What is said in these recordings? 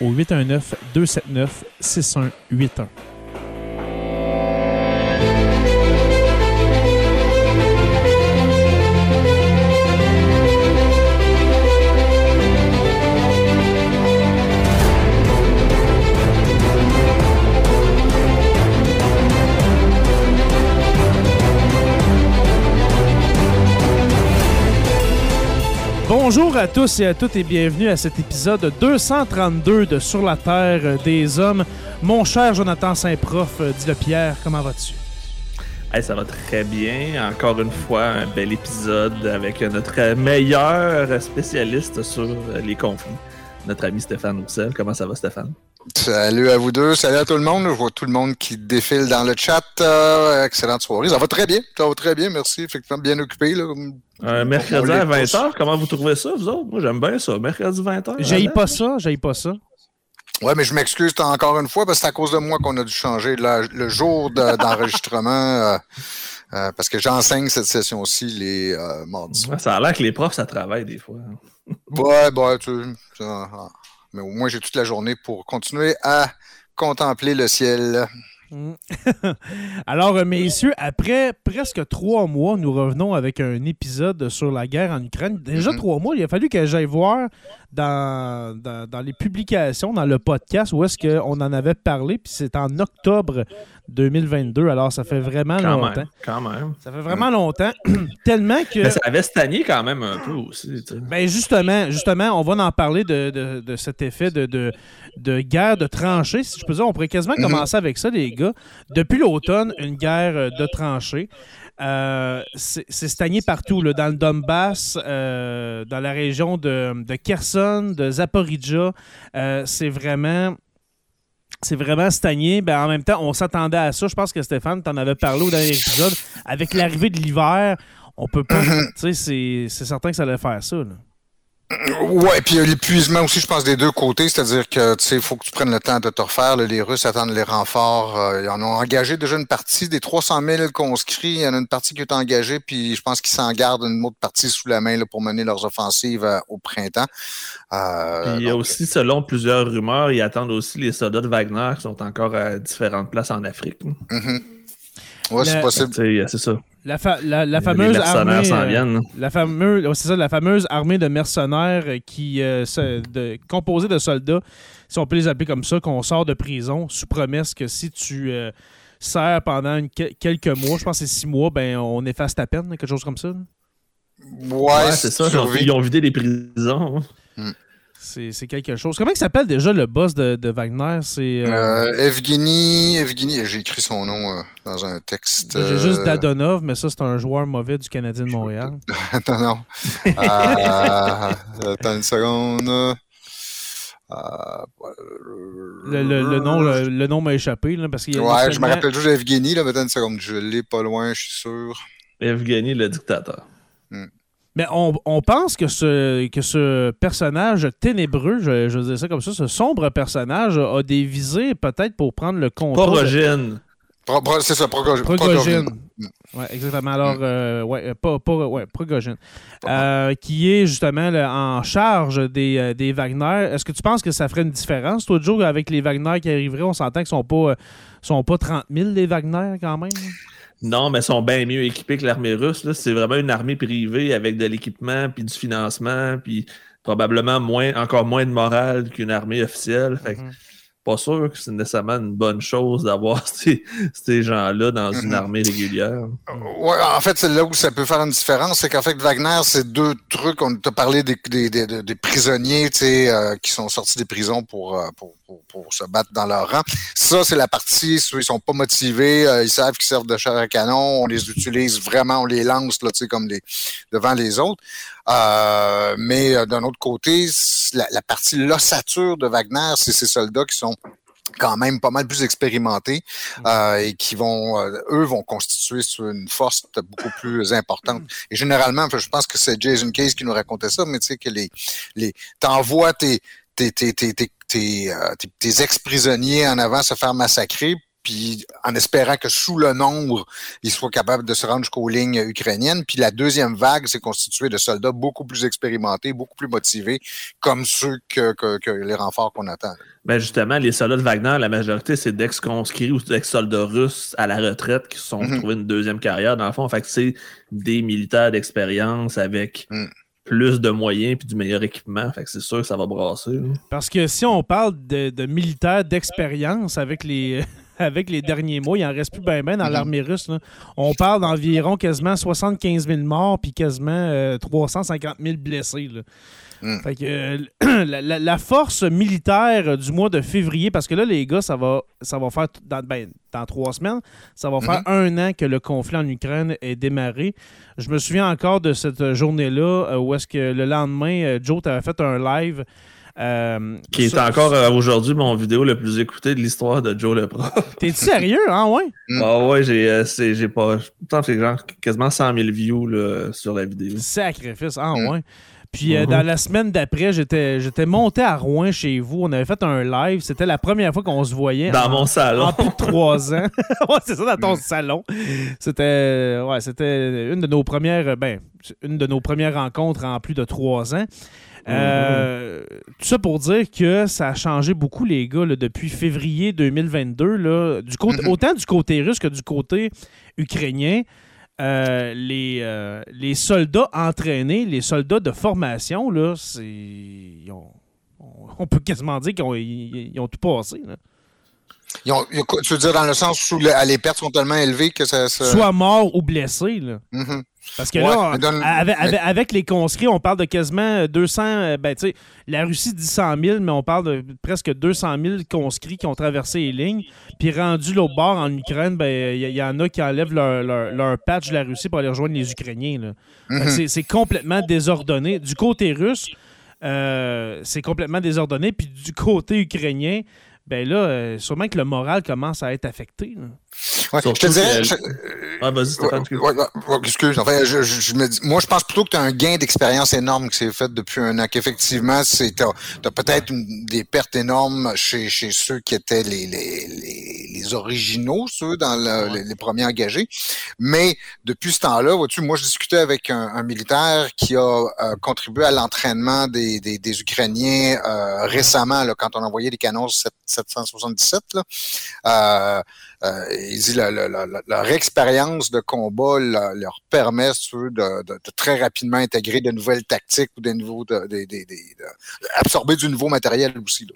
au 819 Bonjour à tous et à toutes et bienvenue à cet épisode 232 de Sur la Terre des Hommes. Mon cher Jonathan Saint-Prof, dit le Pierre, comment vas-tu? Hey, ça va très bien. Encore une fois, un bel épisode avec notre meilleur spécialiste sur les conflits, notre ami Stéphane Roussel. Comment ça va, Stéphane? Salut à vous deux, salut à tout le monde. Je vois tout le monde qui défile dans le chat. Euh, excellente soirée. Ça va très bien, ça va très bien, merci. Effectivement, bien occupé. Là. Un mercredi à 20h, comment vous trouvez ça, vous autres? Moi, j'aime bien ça. Mercredi 20h. J'ai pas ça, j'ai pas ça. Ouais, mais je m'excuse encore une fois parce que c'est à cause de moi qu'on a dû changer le jour d'enregistrement. Euh, euh, parce que j'enseigne cette session-ci les mardis. ça a l'air que les profs, ça travaille des fois. ouais, bah, tu. Mais au moins, j'ai toute la journée pour continuer à contempler le ciel. Mm. Alors, euh, messieurs, après presque trois mois, nous revenons avec un épisode sur la guerre en Ukraine. Déjà mm-hmm. trois mois, il a fallu que j'aille voir dans, dans, les publications, dans le podcast, où est-ce qu'on en avait parlé, puis c'est en octobre 2022. Alors, ça fait vraiment longtemps. quand même. Ça fait vraiment longtemps. tellement que. Mais ça avait stagné quand même un peu aussi. Ben justement, justement, on va en parler de, de, cet effet de, de, guerre de tranchées. Si je peux dire, on pourrait quasiment mhm. commencer avec ça, les gars. Depuis l'automne, une guerre euh, de tranchées. Euh, c'est stagné partout, là, dans le Donbass, euh, dans la région de, de Kherson, de Zaporizhia. c'est vraiment c'est vraiment stagné. Ben, en même temps, on s'attendait à ça. Je pense que Stéphane, t'en avais parlé au dernier épisode. Avec l'arrivée de l'hiver, on peut pas. tu sais, c'est certain que ça allait faire ça. Là. Ouais, puis il y a l'épuisement aussi, je pense, des deux côtés, c'est-à-dire que tu sais, il faut que tu prennes le temps de te refaire. les Russes attendent les renforts. Euh, ils en ont engagé déjà une partie des 300 000 conscrits. Il y en a une partie qui est engagée, puis je pense qu'ils s'en gardent une autre partie sous la main là, pour mener leurs offensives euh, au printemps. Euh, il y a aussi, selon plusieurs rumeurs, ils attendent aussi les soldats de Wagner qui sont encore à différentes places en Afrique. Mm-hmm. Oui, c'est possible. C'est ça. La, la, fameuse armée, euh, la fameuse, c'est ça, la fameuse armée de mercenaires qui euh, de, composée de soldats, si on peut les appeler comme ça, qu'on sort de prison sous promesse que si tu euh, sers pendant quelques mois, je pense que c'est six mois, ben on efface ta peine, quelque chose comme ça. Ouais, c'est ça. Ils ont vidé les prisons. Hmm. C'est quelque chose. Comment il s'appelle déjà le boss de, de Wagner? C'est euh... euh Evgeny. Evgeny, j'ai écrit son nom euh, dans un texte. J'ai juste Dadonov, mais ça, c'est un joueur mauvais du Canadien de Montréal. non, non. attends une seconde. Le, le, le, nom, le, nom m'a échappé. Là, parce qu'il ouais, je me rappelle juste Evgeny. Là, attends une seconde. Je l'ai pas loin, je suis sûr. Evgeny, le dictateur. Hmm. Mais on, pense que ce, que ce personnage ténébreux, je, je ça comme ça, ce sombre personnage a des visées peut-être pour prendre le contrôle. Porogène. c'est ça, Progogine. Progogine. Ouais, exactement. Alors, mm. euh, ouais, pas, pas, ouais, Progogine. Euh, qui est justement en charge des, des Wagner. Est-ce que tu penses que ça ferait une différence, toi, Joe, avec les Wagner qui arriveraient? On s'entend qu'ils sont pas, sont pas 30 000, les Wagner, quand même? Non, mais sont bien mieux équipés que l'armée russe. C'est vraiment une armée privée avec de l'équipement, puis du financement, puis probablement moins, encore moins de morale qu'une armée officielle. Mm-hmm pas sûr que c'est nécessairement une bonne chose d'avoir ces, ces gens-là dans une mhm. armée régulière. Oui, en fait, c'est là où ça peut faire une différence, c'est qu'en fait, Wagner, c'est deux trucs. On t'a parlé des, des, des, des prisonniers euh, qui sont sortis des prisons pour, euh, pour, pour, pour, se battre dans leur rang. Ça, c'est la partie, ils sont pas motivés, euh, ils savent qu'ils servent de chair à canon, on les utilise vraiment, on les lance là, comme les, devant les autres. Euh, mais euh, d'un autre côté, la, la, partie l'ossature de Wagner, c'est ces soldats qui sont quand même pas mal plus expérimentés mm. euh, et qui vont, euh, eux, vont constituer une force beaucoup plus importante. Et généralement, je pense que c'est Jason Case qui nous racontait ça, mais tu sais que les, les, t'envoies tes, tes, tes, tes, tes, tes, tes ex-prisonniers en avant se faire massacrer puis en espérant que sous le nombre, ils soient capables de se rendre jusqu'aux lignes ukrainiennes. Puis la deuxième vague s'est constituée de soldats beaucoup plus expérimentés, beaucoup plus motivés, comme ceux que, que, les renforts qu'on attend. Ben justement, les soldats de Wagner, la majorité, c'est d'ex-conscrits ou d'ex-soldats russes à la retraite qui se sont mm trouvés une deuxième carrière. Dans le fond, fait que c'est des militaires d'expérience avec mm. plus de moyens puis du meilleur équipement. Fait que c'est sûr que ça va brasser. Parce que si on parle de, de militaires d'expérience avec les avec les derniers mois. Il en reste plus bien ben dans l'armée russe. On parle d'environ quasiment 75 000 morts puis quasiment 350 euh, 000 blessés. Hmm. Fait que, euh, la, force militaire du mois de février, parce que là, les gars, ça va, ça va faire dans, ben, dans trois semaines, ça va faire mhm. un an que le conflit en Ukraine est démarré. Je me souviens encore de cette journée-là euh, où est-ce que le lendemain, Joe t'avait fait un live euh, qui est encore euh, aujourd'hui mon vidéo le plus écoutée de l'histoire de Joe le prof. T'es sérieux, hein, ouais? Mm. Ah ouais, j'ai, euh, j'ai pas. C'est genre quasiment 100 000 views sur la vidéo. Sacrifice, ah mm. ouais. Puis mm-hmm. dans la semaine d'après, j'étais, j'étais monté à Rouen chez vous. On avait fait un live. C'était la première fois qu'on se voyait. Dans mon salon. En plus de trois ans. ouais, c'est ça, dans ton salon. C'était, ouais, c'était une de nos premières, ben, une de nos premières rencontres en plus de trois ans. Euh, tout ça pour dire que ça a changé beaucoup, les gars, depuis février 2022. Là, du côté, mm-hmm. Autant du côté russe que du côté ukrainien. Euh, les, euh, les soldats entraînés, les soldats de formation, là, c'est. On, peut quasiment dire qu'ils ont, tout passé. Tu veux dire dans le sens où les pertes sont tellement élevées que ça. Soit mort ou blessé. Là. Mm-hmm. Parce que là, avec, les conscrits, on parle de quasiment 200. Euh, ben, tu sais, la Russie dit 100 000, mais on parle de presque 200 000 conscrits qui ont traversé les lignes. Puis rendu l'autre bord en Ukraine, ben, il y, en a qui enlèvent leur, patch de la Russie pour aller rejoindre les Ukrainiens. Mm-hmm. C'est complètement désordonné. Du côté russe, euh, c'est complètement désordonné. Puis du côté ukrainien, ben là, euh, sûrement que le moral commence à être affecté. Ouais, je te dirais. Vas-y, Stéphane. excuse. Enfin, je, je, me dis, moi, je pense plutôt que tu as un gain d'expérience énorme qui s'est fait depuis un an. Qu'effectivement, tu as, peut-être des pertes énormes chez, chez ceux qui étaient les, les, les, originaux, ceux dans les, premiers engagés. Mais depuis ce temps-là, vois-tu, moi, je discutais avec un, un militaire qui a euh, contribué à l'entraînement des, des, des, Ukrainiens euh, récemment, là, quand on envoyait des canons 777. Là. Euh, euh, il dit la, leur expérience de combat leur permet de, de, très rapidement intégrer de nouvelles tactiques ou des nouveaux de, absorber du nouveau matériel aussi.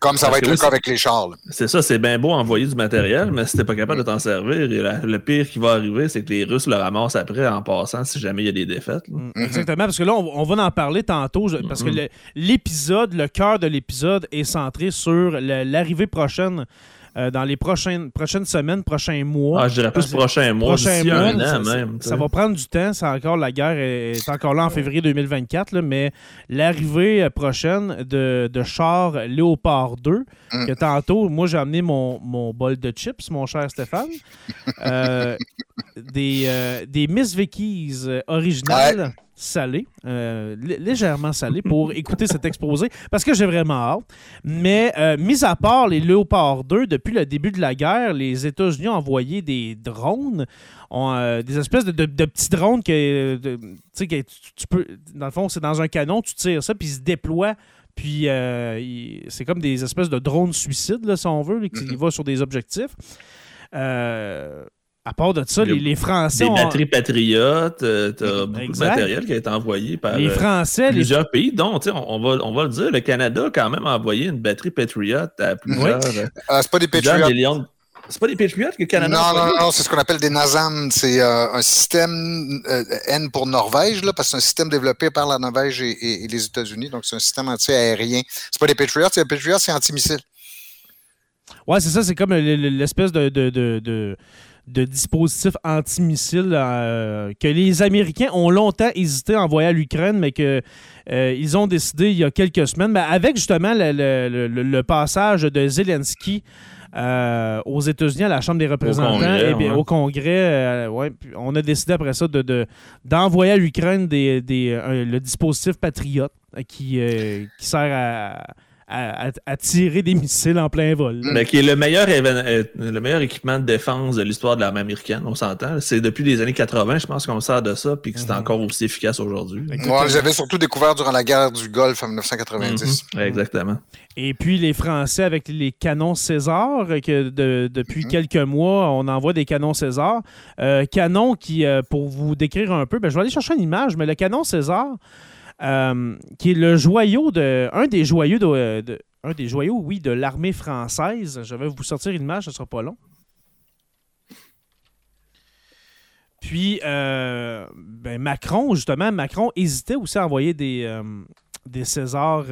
Comme ça va être le cas avec les chars. C'est ça, c'est bien beau envoyer du matériel, mais si t'es pas capable de t'en servir, le pire qui va arriver, c'est que les Russes le ramassent après en passant si jamais il y a des défaites. Mm, exactement, parce que là, on, va en parler tantôt, parce que mm-hmm. l'épisode, le cœur de l'épisode est centré sur l'arrivée prochaine euh, dans les prochaines, prochaines semaines, prochains mois. Ah, je dirais plus prochains mois, prochains mois, un an même. Ça, va prendre du temps. C'est encore, la guerre est, encore là en février 2024, mais l'arrivée euh, prochaine de, de char Léopard 2, mm. que tantôt, moi, j'ai amené mon, mon, bol de chips, mon cher Stéphane. Euh, des, des Miss Vickies originales. Salé, euh, légèrement salé, pour écouter cet exposé, parce que j'ai vraiment hâte. Mais, euh, mis à part les Léopard 2, depuis le début de la guerre, les États-Unis ont envoyé des drones, ont, des espèces de, petits drones que, que tu, peux. Dans le fond, c'est dans un canon, tu tires ça, puis ils se déploient puis c'est comme des espèces de drones suicides, là, si on veut, qui vont sur des objectifs. Euh, à part de ça, les, Français. Des batteries patriotes, euh, t'as beaucoup de matériel qui a été envoyé par les euh, plusieurs pays, dont, on, va, on va le dire, le Canada a quand même envoyé une batterie patriote à plusieurs. Oui. Euh, c'est pas des Patriots. C'est pas des Patriots que le Canada Non, non, non, c'est ce qu'on appelle des NASAM. C'est un système N pour Norvège, là, parce que c'est un système développé par la Norvège et, les États-Unis. Donc, c'est un système anti-aérien. C'est pas des Patriots, c'est des Patriots, c'est anti-missiles. Ouais, c'est ça, c'est comme l'espèce de, de, de de dispositifs antimissile euh, que les Américains ont longtemps hésité à envoyer à l'Ukraine, mais qu'ils euh, ont décidé il y a quelques semaines, mais avec justement le, passage de Zelensky euh, aux États-Unis à la Chambre des représentants, et eh bien, au Congrès, ouais, on a décidé après ça d'envoyer de, à l'Ukraine des, le dispositif Patriot qui, qui sert à à, tirer des missiles en plein vol. Mais qui est le meilleur, euh, le meilleur équipement de défense de l'histoire de l'armée américaine, on s'entend. C'est depuis les années 80, je pense qu'on sert de ça, puis que c'est mhm. encore aussi efficace aujourd'hui. Moi, j'avais surtout découvert durant la guerre du Golfe en 1990. Mhm. Exactement. Et puis les Français avec les canons César, que depuis mhm. quelques mois, on envoie des canons César. Euh, canons qui, euh, pour vous décrire un peu, ben, je vais aller chercher une image, mais le canon César, euh, qui est le joyau de. Un des joyaux de. oui, de l'armée française. Je vais vous sortir une image, ce ne sera pas long. Puis, euh, ben Macron, justement, Macron hésitait aussi à envoyer des, euh, des Césars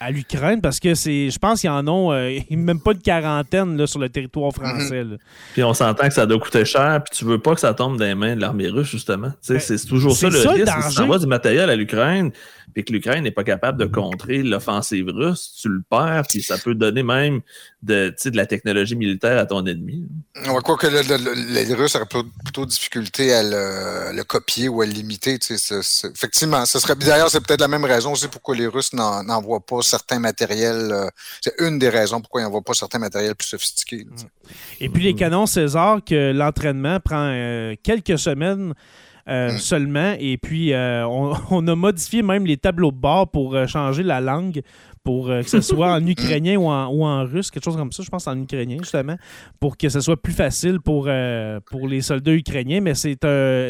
à l'Ukraine parce que c'est je pense qu'ils en ont euh, même pas de quarantaine là, sur le territoire français. Puis on s'entend que ça doit coûter cher, puis tu veux pas que ça tombe dans les mains de l'armée russe, justement. Ben, c'est toujours ça le risque. Si tu envoies du matériel à l'Ukraine, puis que l'Ukraine n'est pas capable de contrer l'offensive russe, tu le perds, puis ça peut donner même de, de la technologie militaire à ton ennemi. On va croire que les Russes auraient plutôt difficulté à le, copier ou à le limiter. effectivement, ce serait d'ailleurs, c'est peut-être la même raison aussi pourquoi les Russes n'envoient pas certains matériels. Euh, c'est une des raisons pourquoi ils n'envoient pas certains matériels plus sophistiqués. Et puis les canons César, que l'entraînement prend euh, quelques semaines. Euh, mm. seulement. Et puis, euh, on, a modifié même les tableaux de bord pour euh, changer la langue, pour que ce soit en ukrainien ou en, ou en, russe, quelque chose comme ça, je pense en ukrainien justement, pour que ce soit plus facile pour, pour les soldats ukrainiens. Mais c'est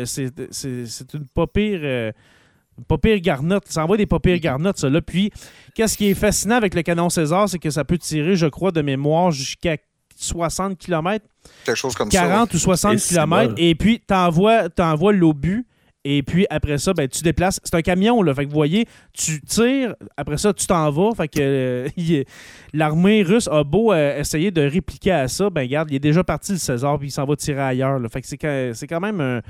c'est une pas pire. pas pire garnotte. Ça envoie des pas pires garnottes, ça. Là. Puis, qu'est-ce qui est fascinant avec le canon César, c'est que ça peut tirer, je crois, de mémoire jusqu'à 60 km. Quelque chose comme 40 ou 60 km. Et puis, tu envoies, l'obus. Et puis après ça, ben, tu déplaces. C'est un camion, là. Fait que vous voyez, tu tires, après ça, tu t'en vas. Fait que euh, l'armée russe a beau euh, essayer de répliquer à ça. Ben regarde, il est déjà parti le César, puis il s'en va tirer ailleurs. Là. Fait que c'est quand même un,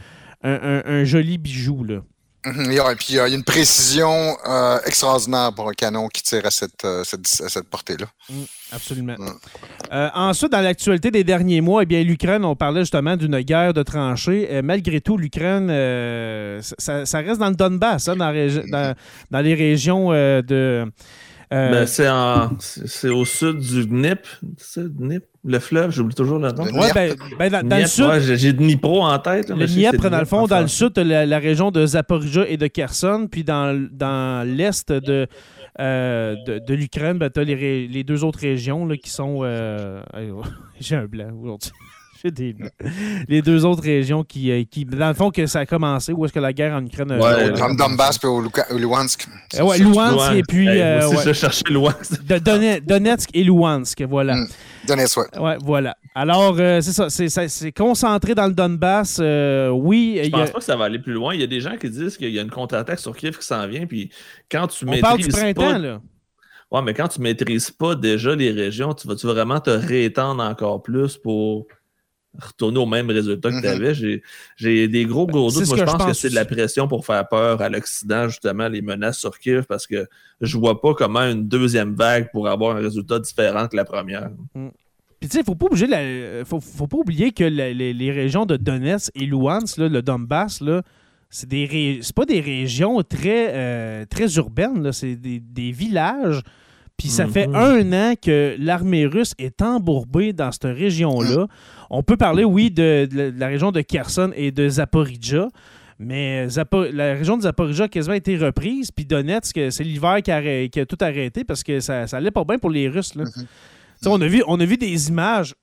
un joli bijou. Là. Mhm, et puis il y a une précision euh, extraordinaire pour un canon qui tire à cette, euh, cette, portée-là. Mm, absolument. Euh, ensuite, dans l'actualité des derniers mois, eh bien, l'Ukraine, on parlait justement d'une guerre de tranchées. malgré tout, l'Ukraine, ça, reste dans le Donbass, hein, dans, dans, les régions de euh, ben, c'est, en, c'est au sud du Dnip, Dnip le fleuve, j'oublie toujours le nom. Oui, ben, ben, dans, le sud. Ouais, j'ai Dnipro en tête. le Dniepr, dans le fond, dans le sud, la, la, région de Zaporizhia et de Kherson, puis dans, dans l'est de, euh, de, de, l'Ukraine, ben, tu as les, les, deux autres régions là, qui sont. Euh... j'ai un blanc aujourd'hui les deux autres régions qui, euh, qui, dans le fond, que ça a commencé, où est-ce que la guerre en Ukraine. Ouais, euh, au Donbass et au Luhansk. Euh, ouais, Luhansk et puis. Hey, aussi, je cherchais Luhansk. Donetsk et Luhansk, voilà. Mm. Donetsk, ouais. Ouais, voilà. Alors, c'est ça, c'est concentré dans le Donbass. oui. Je pense pas que ça va aller plus loin. Il y a des gens qui disent qu'il y a une contre-attaque sur Kiev qui s'en vient, puis quand tu On parle du printemps, là. Ouais, mais quand tu maîtrises pas déjà les régions, tu vas-tu vraiment te réétendre encore plus pour retourner au même résultat que mm-hmm. tu avais. J'ai des gros gros doutes. Moi, je pense, que c'est de la pression pour faire peur à l'Occident, justement, les menaces sur Kiev, parce que je vois pas comment une deuxième vague pourrait avoir un résultat différent que la première. Mm. Puis tu sais, faut pas faut, pas oublier que les, régions de Donetsk et Luhansk, le Donbass, là, c'est des pas des régions très, euh, très urbaines, c'est des, villages. Puis ça fait mhm. un an que l'armée russe est embourbée dans cette région-là. On peut parler, oui, de, la région de Kherson et de Zaporizhia, mais la région de Zaporizhia a quasiment été reprise. Puis Donetsk, c'est l'hiver qui, a, tout arrêté parce que ça, ça allait pas bien pour les Russes. Là. Mhm. On, a vu, on a vu des images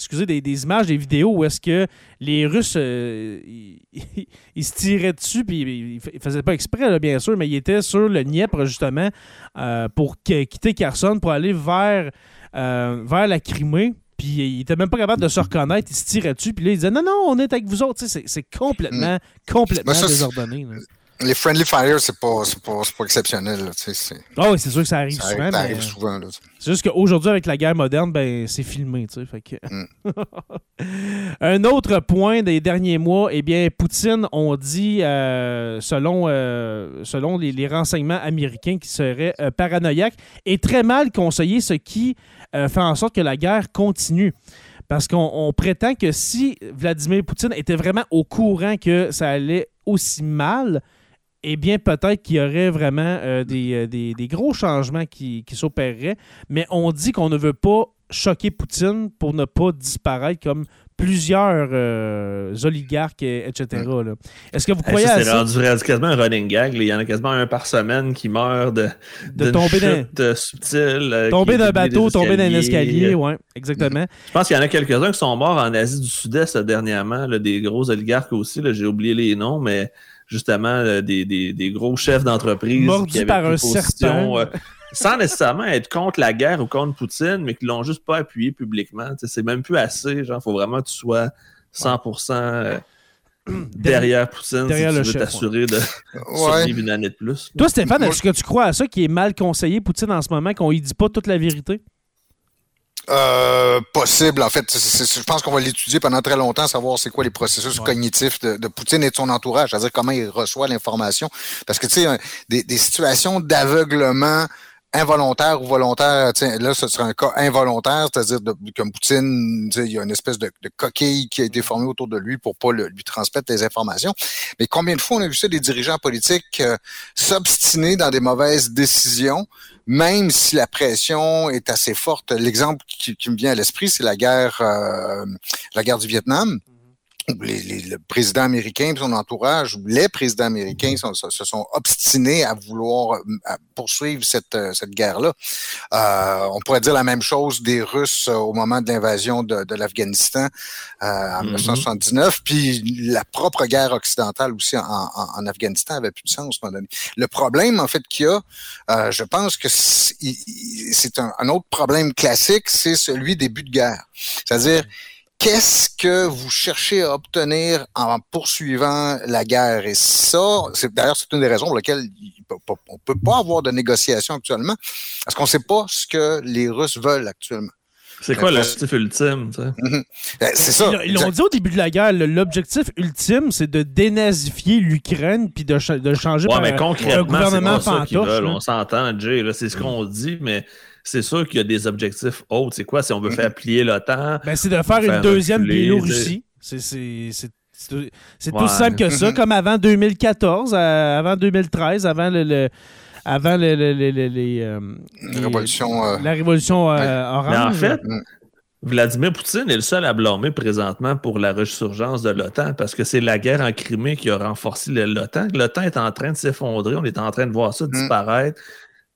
excusez, des, images, des vidéos où est-ce que les Russes, euh, ils, se tiraient dessus, puis ils, ne faisaient pas exprès, bien sûr, mais ils étaient sur le Dniepr, justement, euh, pour quitter Kherson, pour aller vers, euh, vers la Crimée. Puis ils n'étaient même pas capables de se reconnaître, ils se tiraient dessus, puis là, ils disaient non, non, on est avec vous autres. C'est complètement, mm. complètement désordonné les friendly fires, c'est pas, pas, pas, exceptionnel. ah oui, c'est sûr que ça arrive souvent. Ça arrive souvent. C'est juste qu'aujourd'hui, avec la guerre moderne, ben, c'est filmé. Fait que... Mm. Un autre point des derniers mois, eh bien, Poutine, on dit, euh, selon, euh, selon les, renseignements américains, qui serait euh, paranoïaque et très mal conseillé, ce qui fait en sorte que la guerre continue. Parce qu'on prétend que si Vladimir Poutine était vraiment au courant que ça allait aussi mal, eh bien, peut-être qu'il y aurait vraiment euh, euh, des, gros changements qui, qui s'opéreraient, mais on dit qu'on ne veut pas choquer Poutine pour ne pas disparaître comme plusieurs euh, oligarques, etc. Est-ce que vous croyez à ça? C'est rendu quasiment un running gag. Il y en a quasiment un par semaine qui meurt de, de tomber d'un subtil. tomber d'un bateau, tomber d'un escalier, oui, exactement. Je pense qu'il y en a quelques-uns qui sont morts en Asie du Sud-Est dernièrement, des gros oligarques aussi. J'ai oublié les noms, mais justement euh, des, des, gros chefs d'entreprise qui avaient par un serpent. Euh, sans nécessairement être contre la guerre ou contre Poutine, mais qui l'ont juste pas appuyé publiquement. C'est même plus assez. Il faut vraiment que tu sois 100% euh, derrière Poutine derrière si tu veux t'assurer de survivre une année de plus. Toi, Stéphane, est-ce que tu crois à ça qui est mal conseillé, Poutine, en ce moment, qu'on ne dit pas toute la vérité? Euh, possible, en fait. je pense qu'on va l'étudier pendant très longtemps, savoir c'est quoi les processus cognitifs de, Poutine et de son entourage, c'est-à-dire comment il reçoit l'information. Parce que, tu sais, des, des, situations d'aveuglement involontaire ou volontaire, là, ce sera un cas involontaire, c'est-à-dire comme Poutine, il y a une espèce de, coquille qui a été formée autour de lui pour pas lui transmettre les informations. Mais combien de fois on a vu ça des dirigeants politiques euh, s'obstiner dans des mauvaises décisions, même si la pression est assez forte. L'exemple qui, me vient à l'esprit, c'est la guerre, euh, la guerre du Vietnam les, le président américain et son entourage, les présidents américains se sont obstinés à vouloir poursuivre cette, euh, cette guerre-là. Euh, on pourrait dire la même chose des Russes euh, au moment de l'invasion de, de l'Afghanistan en 1979, mm-hmm. puis la propre guerre occidentale aussi en, en, Afghanistan avait plus de sens à un moment donné. Le problème, en fait, qu'il y a, je pense que c'est un, un, autre problème classique, c'est celui des buts de guerre. C'est-à-dire, qu'est-ce que vous cherchez à obtenir en poursuivant la guerre? Et ça, c'est d'ailleurs c'est une des raisons pour lesquelles on ne peut pas avoir de négociation actuellement, parce qu'on ne sait pas ce que les Russes veulent actuellement. C'est quoi l'objectif ultime? Mhm. Ben, c'est ça. Ils l'ont dit au début de la guerre, l'objectif ultime, c'est de dénazifier l'Ukraine puis de, de changer par mais un gouvernement fantoche. On s'entend, Jay, c'est ce qu'on dit, mais c'est sûr qu'il y a des objectifs autres. C'est quoi si on veut faire plier l'OTAN? Ben, c'est de faire, une deuxième Biélorussie. C'est tout simple que ça, comme avant 2014, euh, avant 2013, avant le, avant le, les, euh, la révolution, euh, la révolution orange. Mais en fait, mm. Vladimir Poutine est le seul à blâmer présentement pour la resurgence de l'OTAN parce que c'est la guerre en Crimée qui a renforcé l'OTAN. L'OTAN est en train de s'effondrer, on est en train de voir ça mm.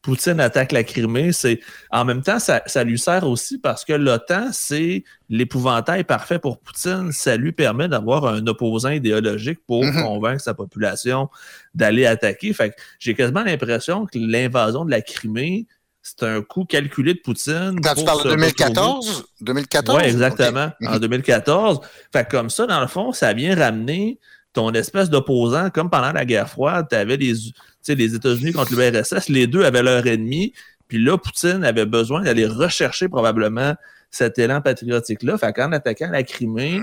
Poutine attaque la Crimée, c'est en même temps, ça, lui sert aussi parce que l'OTAN, c'est l'épouvantail parfait pour Poutine. Ça lui permet d'avoir un opposant idéologique pour mhm. convaincre sa population d'aller attaquer. Fait j'ai quasiment l'impression que l'invasion de la Crimée, c'est un coup calculé de Poutine. Quand tu parles de 2014? 2014? Oui, exactement. En 2014. Fait comme ça, dans le fond, ça vient ramener ton espèce d'opposant, comme pendant la guerre froide, tu avais les, les États-Unis contre l'URSS, les deux avaient leur ennemi, puis là, Poutine avait besoin d'aller rechercher probablement cet élan patriotique-là. Fait qu'en attaquant la Crimée,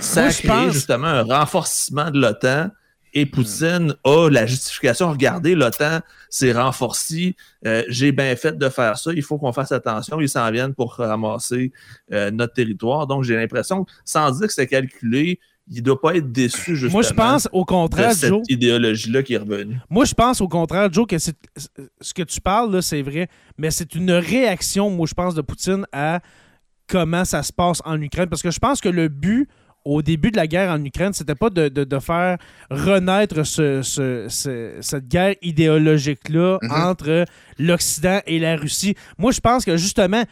ça a créé justement un renforcement de l'OTAN. Et Poutine a la justification. Regardez, l'OTAN s'est renforcé. Euh, j'ai bien fait de faire ça. Il faut qu'on fasse attention. Ils s'en viennent pour ramasser euh, notre territoire. Donc, j'ai l'impression, sans dire que c'est calculé, il ne doit pas être déçu, justement. Moi, je pense au contraire, de cette Joe. idéologie-là qui est revenue. Moi, je pense au contraire, Joe, que ce que tu parles, là, c'est vrai, mais c'est une réaction, moi, je pense, de Poutine à comment ça se passe en Ukraine. Parce que je pense que le but, au début de la guerre en Ukraine, c'était pas de, de- de faire renaître ce- ce- ce- cette guerre idéologique-là Mhm. entre l'Occident et la Russie. Moi, je pense que justement,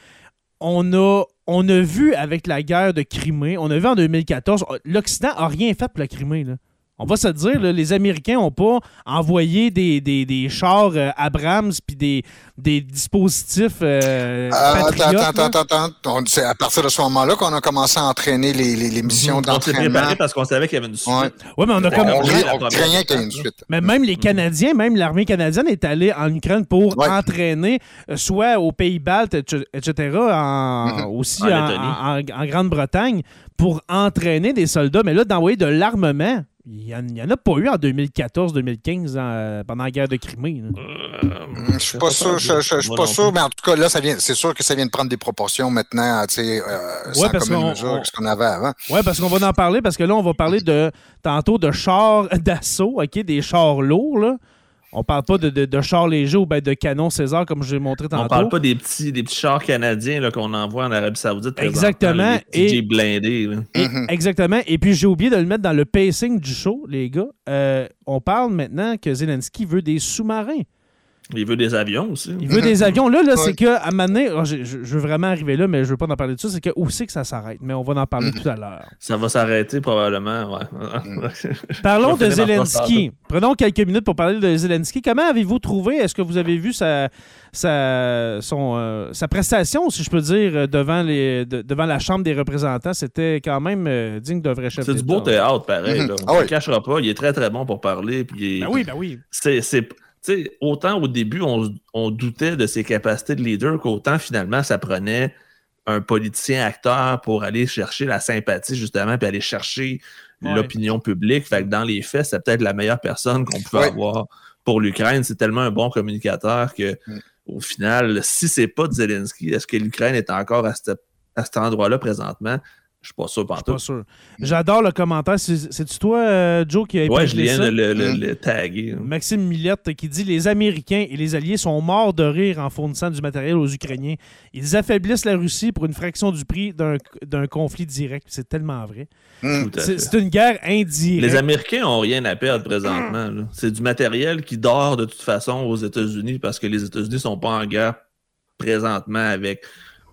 on a, on a vu avec la guerre de Crimée, on a vu en 2014, l'Occident a rien fait pour la Crimée. Là. On va se dire, là, les Américains n'ont pas envoyé des, des, des chars euh, Abrams puis des, des dispositifs euh, Ah, attends, attends, attends, attends. On- C'est à partir de ce moment-là qu'on a commencé à entraîner les, les, les missions On s'est d'entraînement. préparé parce qu'on savait qu'il y avait une suite. Ouais. Ouais, mais on a On, comme. on, on craignait qu'il y ait une suite. Mais même les Canadiens, même l'armée canadienne est allée en Ukraine pour Ouais. entraîner, euh, soit aux Pays-Baltes, etc., etc., en- Mhm. aussi En en, Lettonie. en- en Grande-Bretagne, pour entraîner des soldats. Mais là, d'envoyer de l'armement, il n'y en, a pas eu en 2014-2015 euh, pendant la guerre de Crimée. Hum, Je suis pas sûr, je, je- je suis pas sûr, mais en tout cas, là, ça vient, c'est sûr que ça vient de prendre des proportions maintenant, tu sais, euh, sans parce commune qu'on- mesure on- que ce qu'on avait avant. Oui, parce qu'on va en parler, parce que là, on va parler de tantôt de chars d'assaut, OK, des chars lourds, là. On parle pas de, de, de chars légers ou ben de canons César, comme j'ai montré tantôt. On parle pas des petits, des petits chars canadiens là, qu'on envoie en Arabie Saoudite. Exactement, Les et- blindés. Et- Mhm. Exactement. Et puis, j'ai oublié de le mettre dans le pacing du show, les gars. Euh, on parle maintenant que Zelensky veut des sous-marins. Il veut des avions aussi. Il veut des avions. Là, là Ouais. c'est que, à un moment donné, oh, je, je- je veux vraiment arriver là, mais je veux pas en parler de ça. C'est que où c'est que ça s'arrête? Mais on va en parler Mhm. tout à l'heure. Ça va s'arrêter probablement. Ouais. Parlons de Zelensky. Prenons quelques minutes pour parler de Zelensky. Comment avez-vous trouvé? Est-ce que vous avez vu sa, sa, son, euh, sa prestation, si je peux dire, euh, devant, les, de- devant la Chambre des représentants? C'était quand même euh, digne d'un vrai chef C'est du beau théâtre, pareil. Là. Ah On ne oui. cachera pas. Il est très, très bon pour parler. Puis il est- Ben oui, ben oui. c'est, sais, autant au début, on, on doutait de ses capacités de leader qu'autant finalement, ça prenait un politicien acteur pour aller chercher la sympathie, justement, puis aller chercher Ouais. l'opinion publique. Fait que dans les faits, c'est peut-être la meilleure personne qu'on Ouais. avoir pour l'Ukraine. C'est tellement un bon communicateur que, au final, si c'est pas Zelensky, est-ce que l'Ukraine est encore à, cette- à cet endroit-là présentement? Je suis pas sûr Pas partout. sûr. J'adore le commentaire. C'est- C'est-tu toi, euh, Joe, qui a Ouais, je épinglé viens ça? de le, le- Mm. le taguer. Maxime Millette qui dit Les Américains et les Alliés sont morts de rire en fournissant du matériel aux Ukrainiens. Ils affaiblissent la Russie pour une fraction du prix d'un conflit direct. C'est tellement vrai. À C'est une guerre indirecte. Les Américains ont rien à perdre présentement. C'est du matériel qui dort de toute façon aux États-Unis parce que les États-Unis sont pas en guerre présentement avec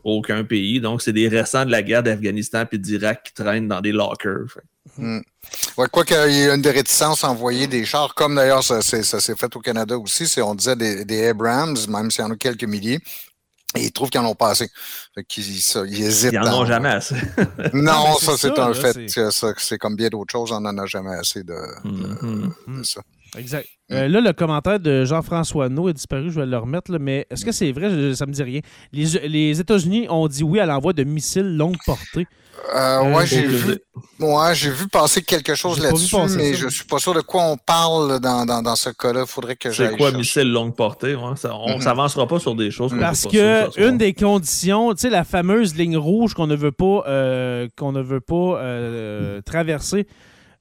aucun pays. Donc, c'est des récents de la guerre d'Afghanistan et d'Irak qui traînent dans des lockers. Ouais, quoi qu'il y ait une des réticences à envoyer des chars, comme d'ailleurs ça, s'est fait au Canada aussi, c'est on disait des, des Abrams, même s'il y en a quelques milliers, et ils trouvent qu'ils en ont pas assez. Fait qu'ils ça, ils hésitent. Ils en à ont jamais assez. Non, ça c'est un là, fait. c'est- comme bien d'autres choses, on n'en a jamais assez de, de- Mhm. de ça. Exact. Euh, là, le commentaire de Jean-François No est disparu, je vais le remettre, là, mais est-ce que c'est vrai? Je- ça me dit rien. Les, les États-Unis ont dit oui à l'envoi de missiles longue portée. Euh, Euh, ouais, j'ai donc, vu, ouais, j'ai vu passer quelque chose J'ai là-dessus, mais ça, je suis pas sûr de quoi on parle dans, dans, dans ce cas-là. Faudrait que j'aille C'est quoi, chercher. missile longue portée? ouais? Ça- on Mhm. s'avancera pas sur des choses Parce que une des conditions, tu sais, la fameuse ligne rouge qu'on ne veut pas, euh, qu'on ne veut pas euh, traverser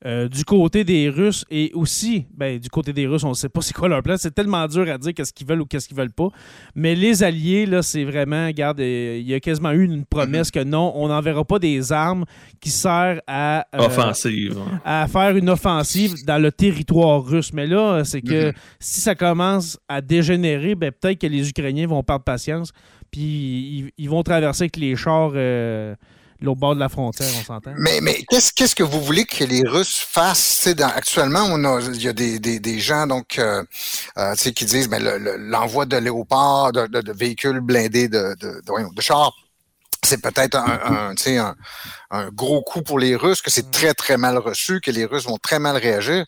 euh, du côté des Russes et aussi, ben, du côté des Russes, on ne sait pas c'est quoi leur plan. C'est tellement dur à dire qu'est-ce qu'ils veulent ou qu'est-ce qu'ils veulent pas. Mais les Alliés, là, c'est vraiment, regarde, euh, il y a quasiment eu une promesse que non, on n'enverra pas des armes qui servent à. euh, Offensive. à faire une offensive dans le territoire russe. Mais là, c'est que Mhm. si ça commence à dégénérer, ben, peut-être que les Ukrainiens vont perdre patience, puis ils, ils vont traverser avec les chars l'autre bord de la frontière, on s'entend. Mais, mais qu'est-ce, qu'est-ce que vous voulez que les Russes fassent? Dans- actuellement, on a, il y a des, des, des gens donc, euh, euh, qui disent ben, le- le- l'envoi de léopards, de, de- de véhicules blindés, de, chars, c'est peut-être un, un, gros coup pour les Russes, que c'est très, très mal reçu, que les Russes vont très mal réagir.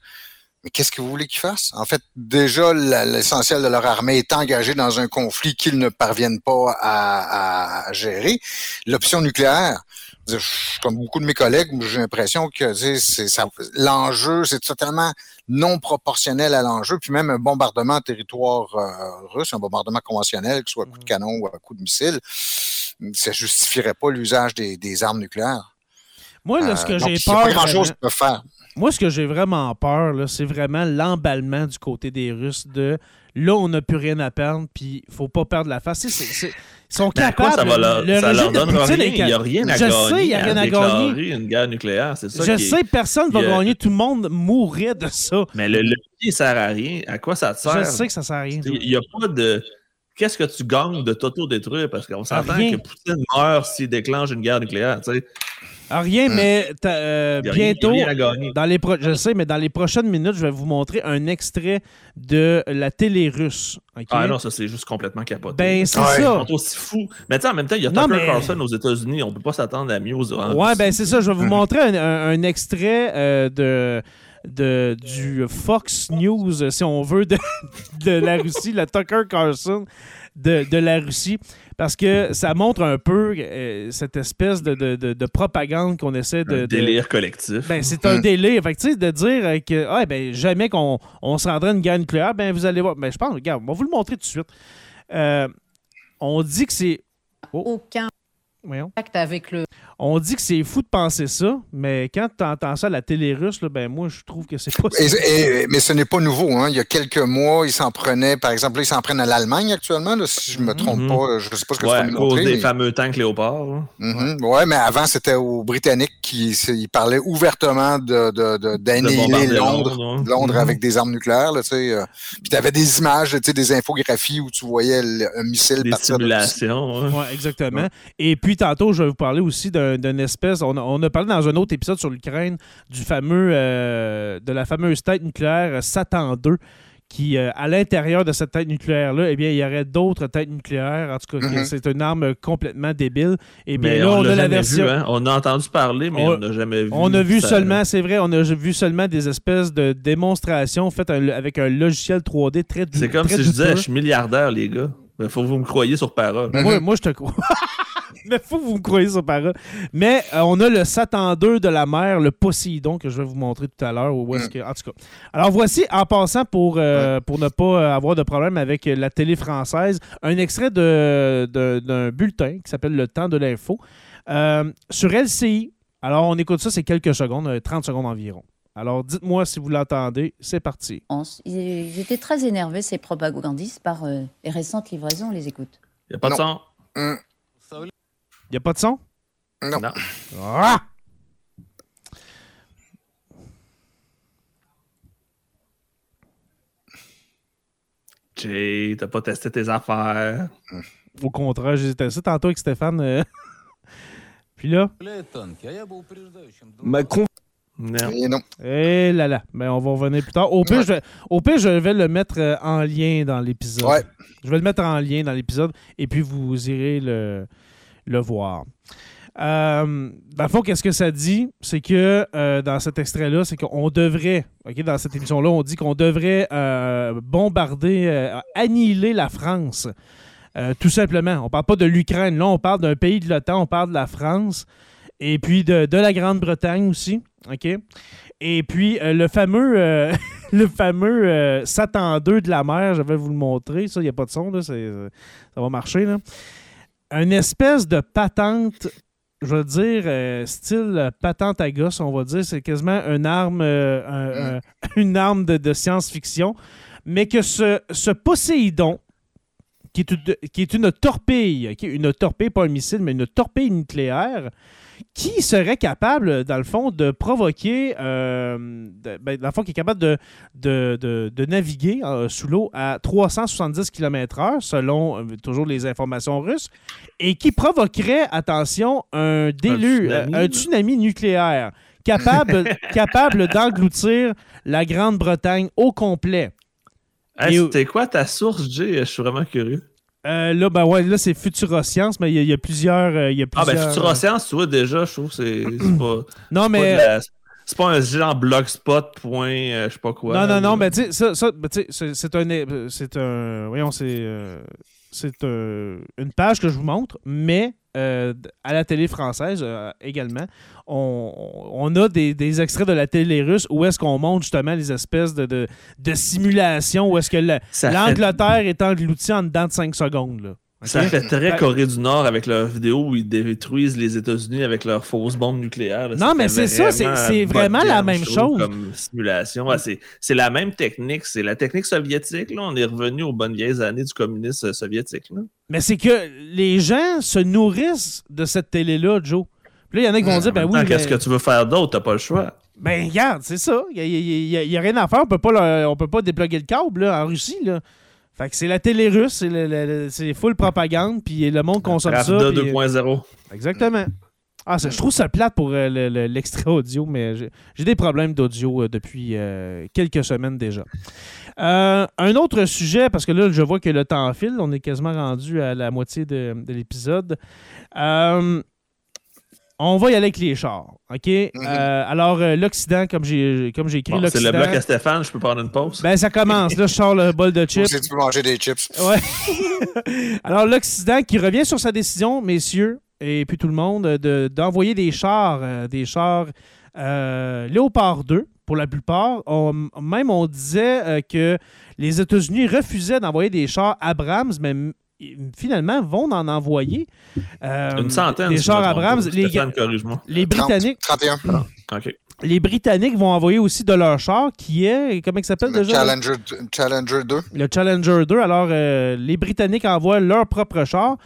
Mais qu'est-ce que vous voulez qu'ils fassent? En fait, déjà, la- l'essentiel de leur armée est engagé dans un conflit qu'ils ne parviennent pas à, à gérer. L'option nucléaire, comme beaucoup de mes collègues, j'ai l'impression que l'enjeu, c'est totalement non proportionnel à l'enjeu. Puis même un bombardement en territoire euh, russe, un bombardement conventionnel, que ce soit à coup de canon ou à coup de missile, ça justifierait pas l'usage des, des armes nucléaires. Moi, là, ce que Euh, j'ai peur. pas qu'ils peuvent faire. Moi, ce que j'ai vraiment peur, c'est vraiment l'emballement du côté des Russes de là, on n'a plus rien à perdre, puis il faut pas perdre la face. Sont Mais à quoi capables. ça, va leur, le ça de donne Poutine rien. Il n'y a rien à Je gagner. sais, il y a rien à gagner. une guerre nucléaire, c'est ça Je est- sais, personne ne va a- gagner. Tout le monde mourrait de ça. Mais le levier sert à rien. À quoi ça te sert? Je sais que ça sert à rien. Il n'y a pas de. Qu'est-ce que tu gagnes de t'auto-détruire? Parce qu'on s'entend que Poutine meurt s'il déclenche une guerre nucléaire. Tu sais. Ah, rien, mais t'as, euh, Il y a rien- bientôt, il y a rien à gagner. dans les pro- je sais, mais dans les prochaines minutes, je vais vous montrer un extrait de la télé russe. Ah non, ça, c'est juste complètement capoté. ben, c'est Ouais. Ils ça. sont aussi fous. Mais tu sais, en même temps, il y a Non, Tucker mais- Carlson aux États-Unis. On peut pas s'attendre à mieux aux Ouais, ben c'est ça. Je vais vous Mhm. montrer un, un- un extrait euh, de, de, du Fox News, si on veut, de, de la Russie, le Tucker Carlson de, de la Russie, parce que ça montre un peu euh, cette espèce de, de- de- de propagande qu'on essaie de... Un de- délire collectif. Ben, c'est un Mhm. délire. Fait que, tu sais, de dire euh, que ah, ben, jamais qu'on on se rendrait à une guerre nucléaire, ben, vous allez voir. Ben, je pense, regarde, on va vous le montrer tout de suite. Euh, on dit que c'est. aucun Voyons. contact avec le On dit que c'est fou de penser ça, mais quand tu entends ça à la télé russe, là, ben moi, je trouve que c'est pas Et- ça. et- mais ce n'est pas nouveau. Hein. Il y a quelques mois, ils s'en prenaient, par exemple, là, ils s'en prennent à l'Allemagne actuellement, là, si je ne me trompe Mhm. pas. Je ne sais pas ce que Ouais, tu cause montrer. des mais- fameux tanks Léopard. là. Mhm. Ouais, mais avant, c'était aux Britanniques qui c'est- ils parlaient ouvertement de, de, de- De d'annihiler bombarder Londres. Londres, Mhm. avec des armes nucléaires, là, tu sais. euh. Puis tu avais des images, tu sais, des infographies où tu voyais le- un missile Des partir de- simulations. Ouais, exactement. Et puis tantôt, je vais vous parler aussi d'un- d'une espèce. On a, on a parlé dans un autre épisode sur l'Ukraine du fameux euh, de la fameuse tête nucléaire Satan 2 qui, euh, à l'intérieur de cette tête nucléaire-là, eh bien, il y aurait d'autres têtes nucléaires. En tout cas, Mhm. c'est une arme complètement débile. Et bien Mais là, on, a la jamais version. vu. Hein? On a entendu parler, mais On- n'a jamais vu. On a vu ça. seulement, c'est vrai, on a vu seulement des espèces de démonstrations faites un- avec un logiciel 3D très C'est comme très si je disais, je suis milliardaire, les gars. Il faut que vous me croyez sur parole. Mhm. Moi, moi, je te crois. Mais faut que vous me croyez sur parole. Mais euh, on a le Satan 2 de la mer, le Poséidon, que je vais vous montrer tout à l'heure. où est-ce que- En tout cas. Alors voici, en passant, pour, euh, pour ne pas euh, avoir de problème avec euh, la télé française, un extrait de- de- d'un bulletin qui s'appelle Le Temps de l'info euh, sur LCI. Alors on écoute ça, c'est quelques secondes, euh, 30 secondes environ. Alors dites-moi si vous l'entendez, c'est parti. Étaient très énervés, ces propagandistes, par euh, les récentes livraisons. On les écoute. Il n'y a pas de son? Il n'y a pas de son? Non. Non. Ah! Jay, t'as pas testé tes affaires. Au contraire, j'hésitais ça tantôt avec Stéphane. euh. Puis là, Macron Non. Et non. eh là là, mais on va revenir plus tard. Au pire, Ouais. je, vais, au pire, je vais le mettre euh, en lien dans l'épisode. Ouais. Je vais le mettre en lien dans l'épisode et puis vous irez le, le voir. Euh, dans le fond, qu'est-ce que ça dit? C'est que euh, dans cet extrait-là, c'est qu'on devrait, OK, dans cette émission-là, on dit qu'on devrait euh, bombarder, euh, annihiler la France. Euh, tout simplement. On parle pas de l'Ukraine. Là, on parle d'un pays de l'OTAN, on parle de la France et puis de, de la Grande-Bretagne aussi. OK? Et puis, euh, le fameux, euh, euh, Satan 2 de la mer, je vais vous le montrer. Ça, il n'y a pas de son, là, ça va marcher. Une espèce de patente, je veux dire, style patente à gosse, on va dire. C'est quasiment une arme, un- un- une arme de, science-fiction. Mais que ce, ce Poséidon, qui est, une, qui est torpille, une torpille, pas un missile, mais une torpille nucléaire, qui serait capable, dans le fond, de provoquer, euh, de- ben, dans le fond, qui est capable de, de, de- de naviguer euh, sous l'eau à 370 km/h, selon euh, toujours les informations russes, et qui provoquerait, attention, un déluge, tsunami, un tsunami nucléaire, capable, capable d'engloutir la Grande-Bretagne au complet. Hey, C'était quoi ta source, Jay? Je suis vraiment curieux. Euh, là, ben ouais, là, c'est Futuroscience, mais il y, a- il y a plusieurs. euh, il y a Ah, ben, plusieurs- Futuroscience, tu vois, déjà, je trouve que c'est pas. Non, mais. C'est pas un genre blogspot, point, euh, je sais pas quoi. non, non, non, mais tu sais, ça, ça ben, c'est un. euh, C'est un. Voyons, c'est. Euh, c'est un- une page que je vous montre, mais euh, à la télé française euh, également, on, on a des, des extraits de la télé russe où est-ce qu'on montre justement les espèces de, de, de simulations où est-ce que fait- l'Angleterre est engloutie en dedans de 5 secondes. Là. Ça fait très Corée du Nord avec leur vidéo où ils détruisent les États-Unis avec leurs fausses bombes nucléaires. Non, mais c'est ça, c'est vraiment la même chose. Comme simulation. c'est la même technique. C'est la technique soviétique. Là. On est revenu aux bonnes vieilles années du communisme soviétique. Mais c'est que les gens se nourrissent de cette télé-là, Joe. Puis là, il y en a qui vont dire, ben oui. Qu'est-ce que tu veux faire d'autre? T'as pas le choix. Ben, regarde, c'est ça. Il n'y a, rien à faire. On peut pas, on peut pas déploguer le câble là, en Russie. Là. Fait que c'est la télé russe, c'est full propagande, puis le monde consomme ça. 2.0. Exactement. Ah, je trouve ça plate pour euh, l'extrait audio, mais j'ai des problèmes d'audio euh, depuis euh, quelques semaines déjà. un autre sujet, parce que là, je vois que le temps file, on est quasiment rendu à la moitié de, de l'épisode. On va y aller avec les chars, OK? Mhm. Euh, alors, euh, l'Occident, comme j'ai comme écrit, C'est le bloc à Stéphane, je peux prendre une pause? Ben, ça commence. Là, je sors le bol de chips. tu peux manger des chips? Ouais. alors, l'Occident qui revient sur sa décision, messieurs, et puis tout le monde, d'envoyer des chars, euh, des chars Léopard 2, pour la plupart. même, on disait que les États-Unis refusaient d'envoyer des chars Abrams, mais finalement, vont en envoyer. Euh, Une centaine. Des chars Abrams. Les, les Britanniques. 31. Ah, les Britanniques vont envoyer aussi de leur char qui est, comment il s'appelle déjà? Challenger, Challenger 2. Le Challenger 2. Alors, euh, les Britanniques envoient leur propre char.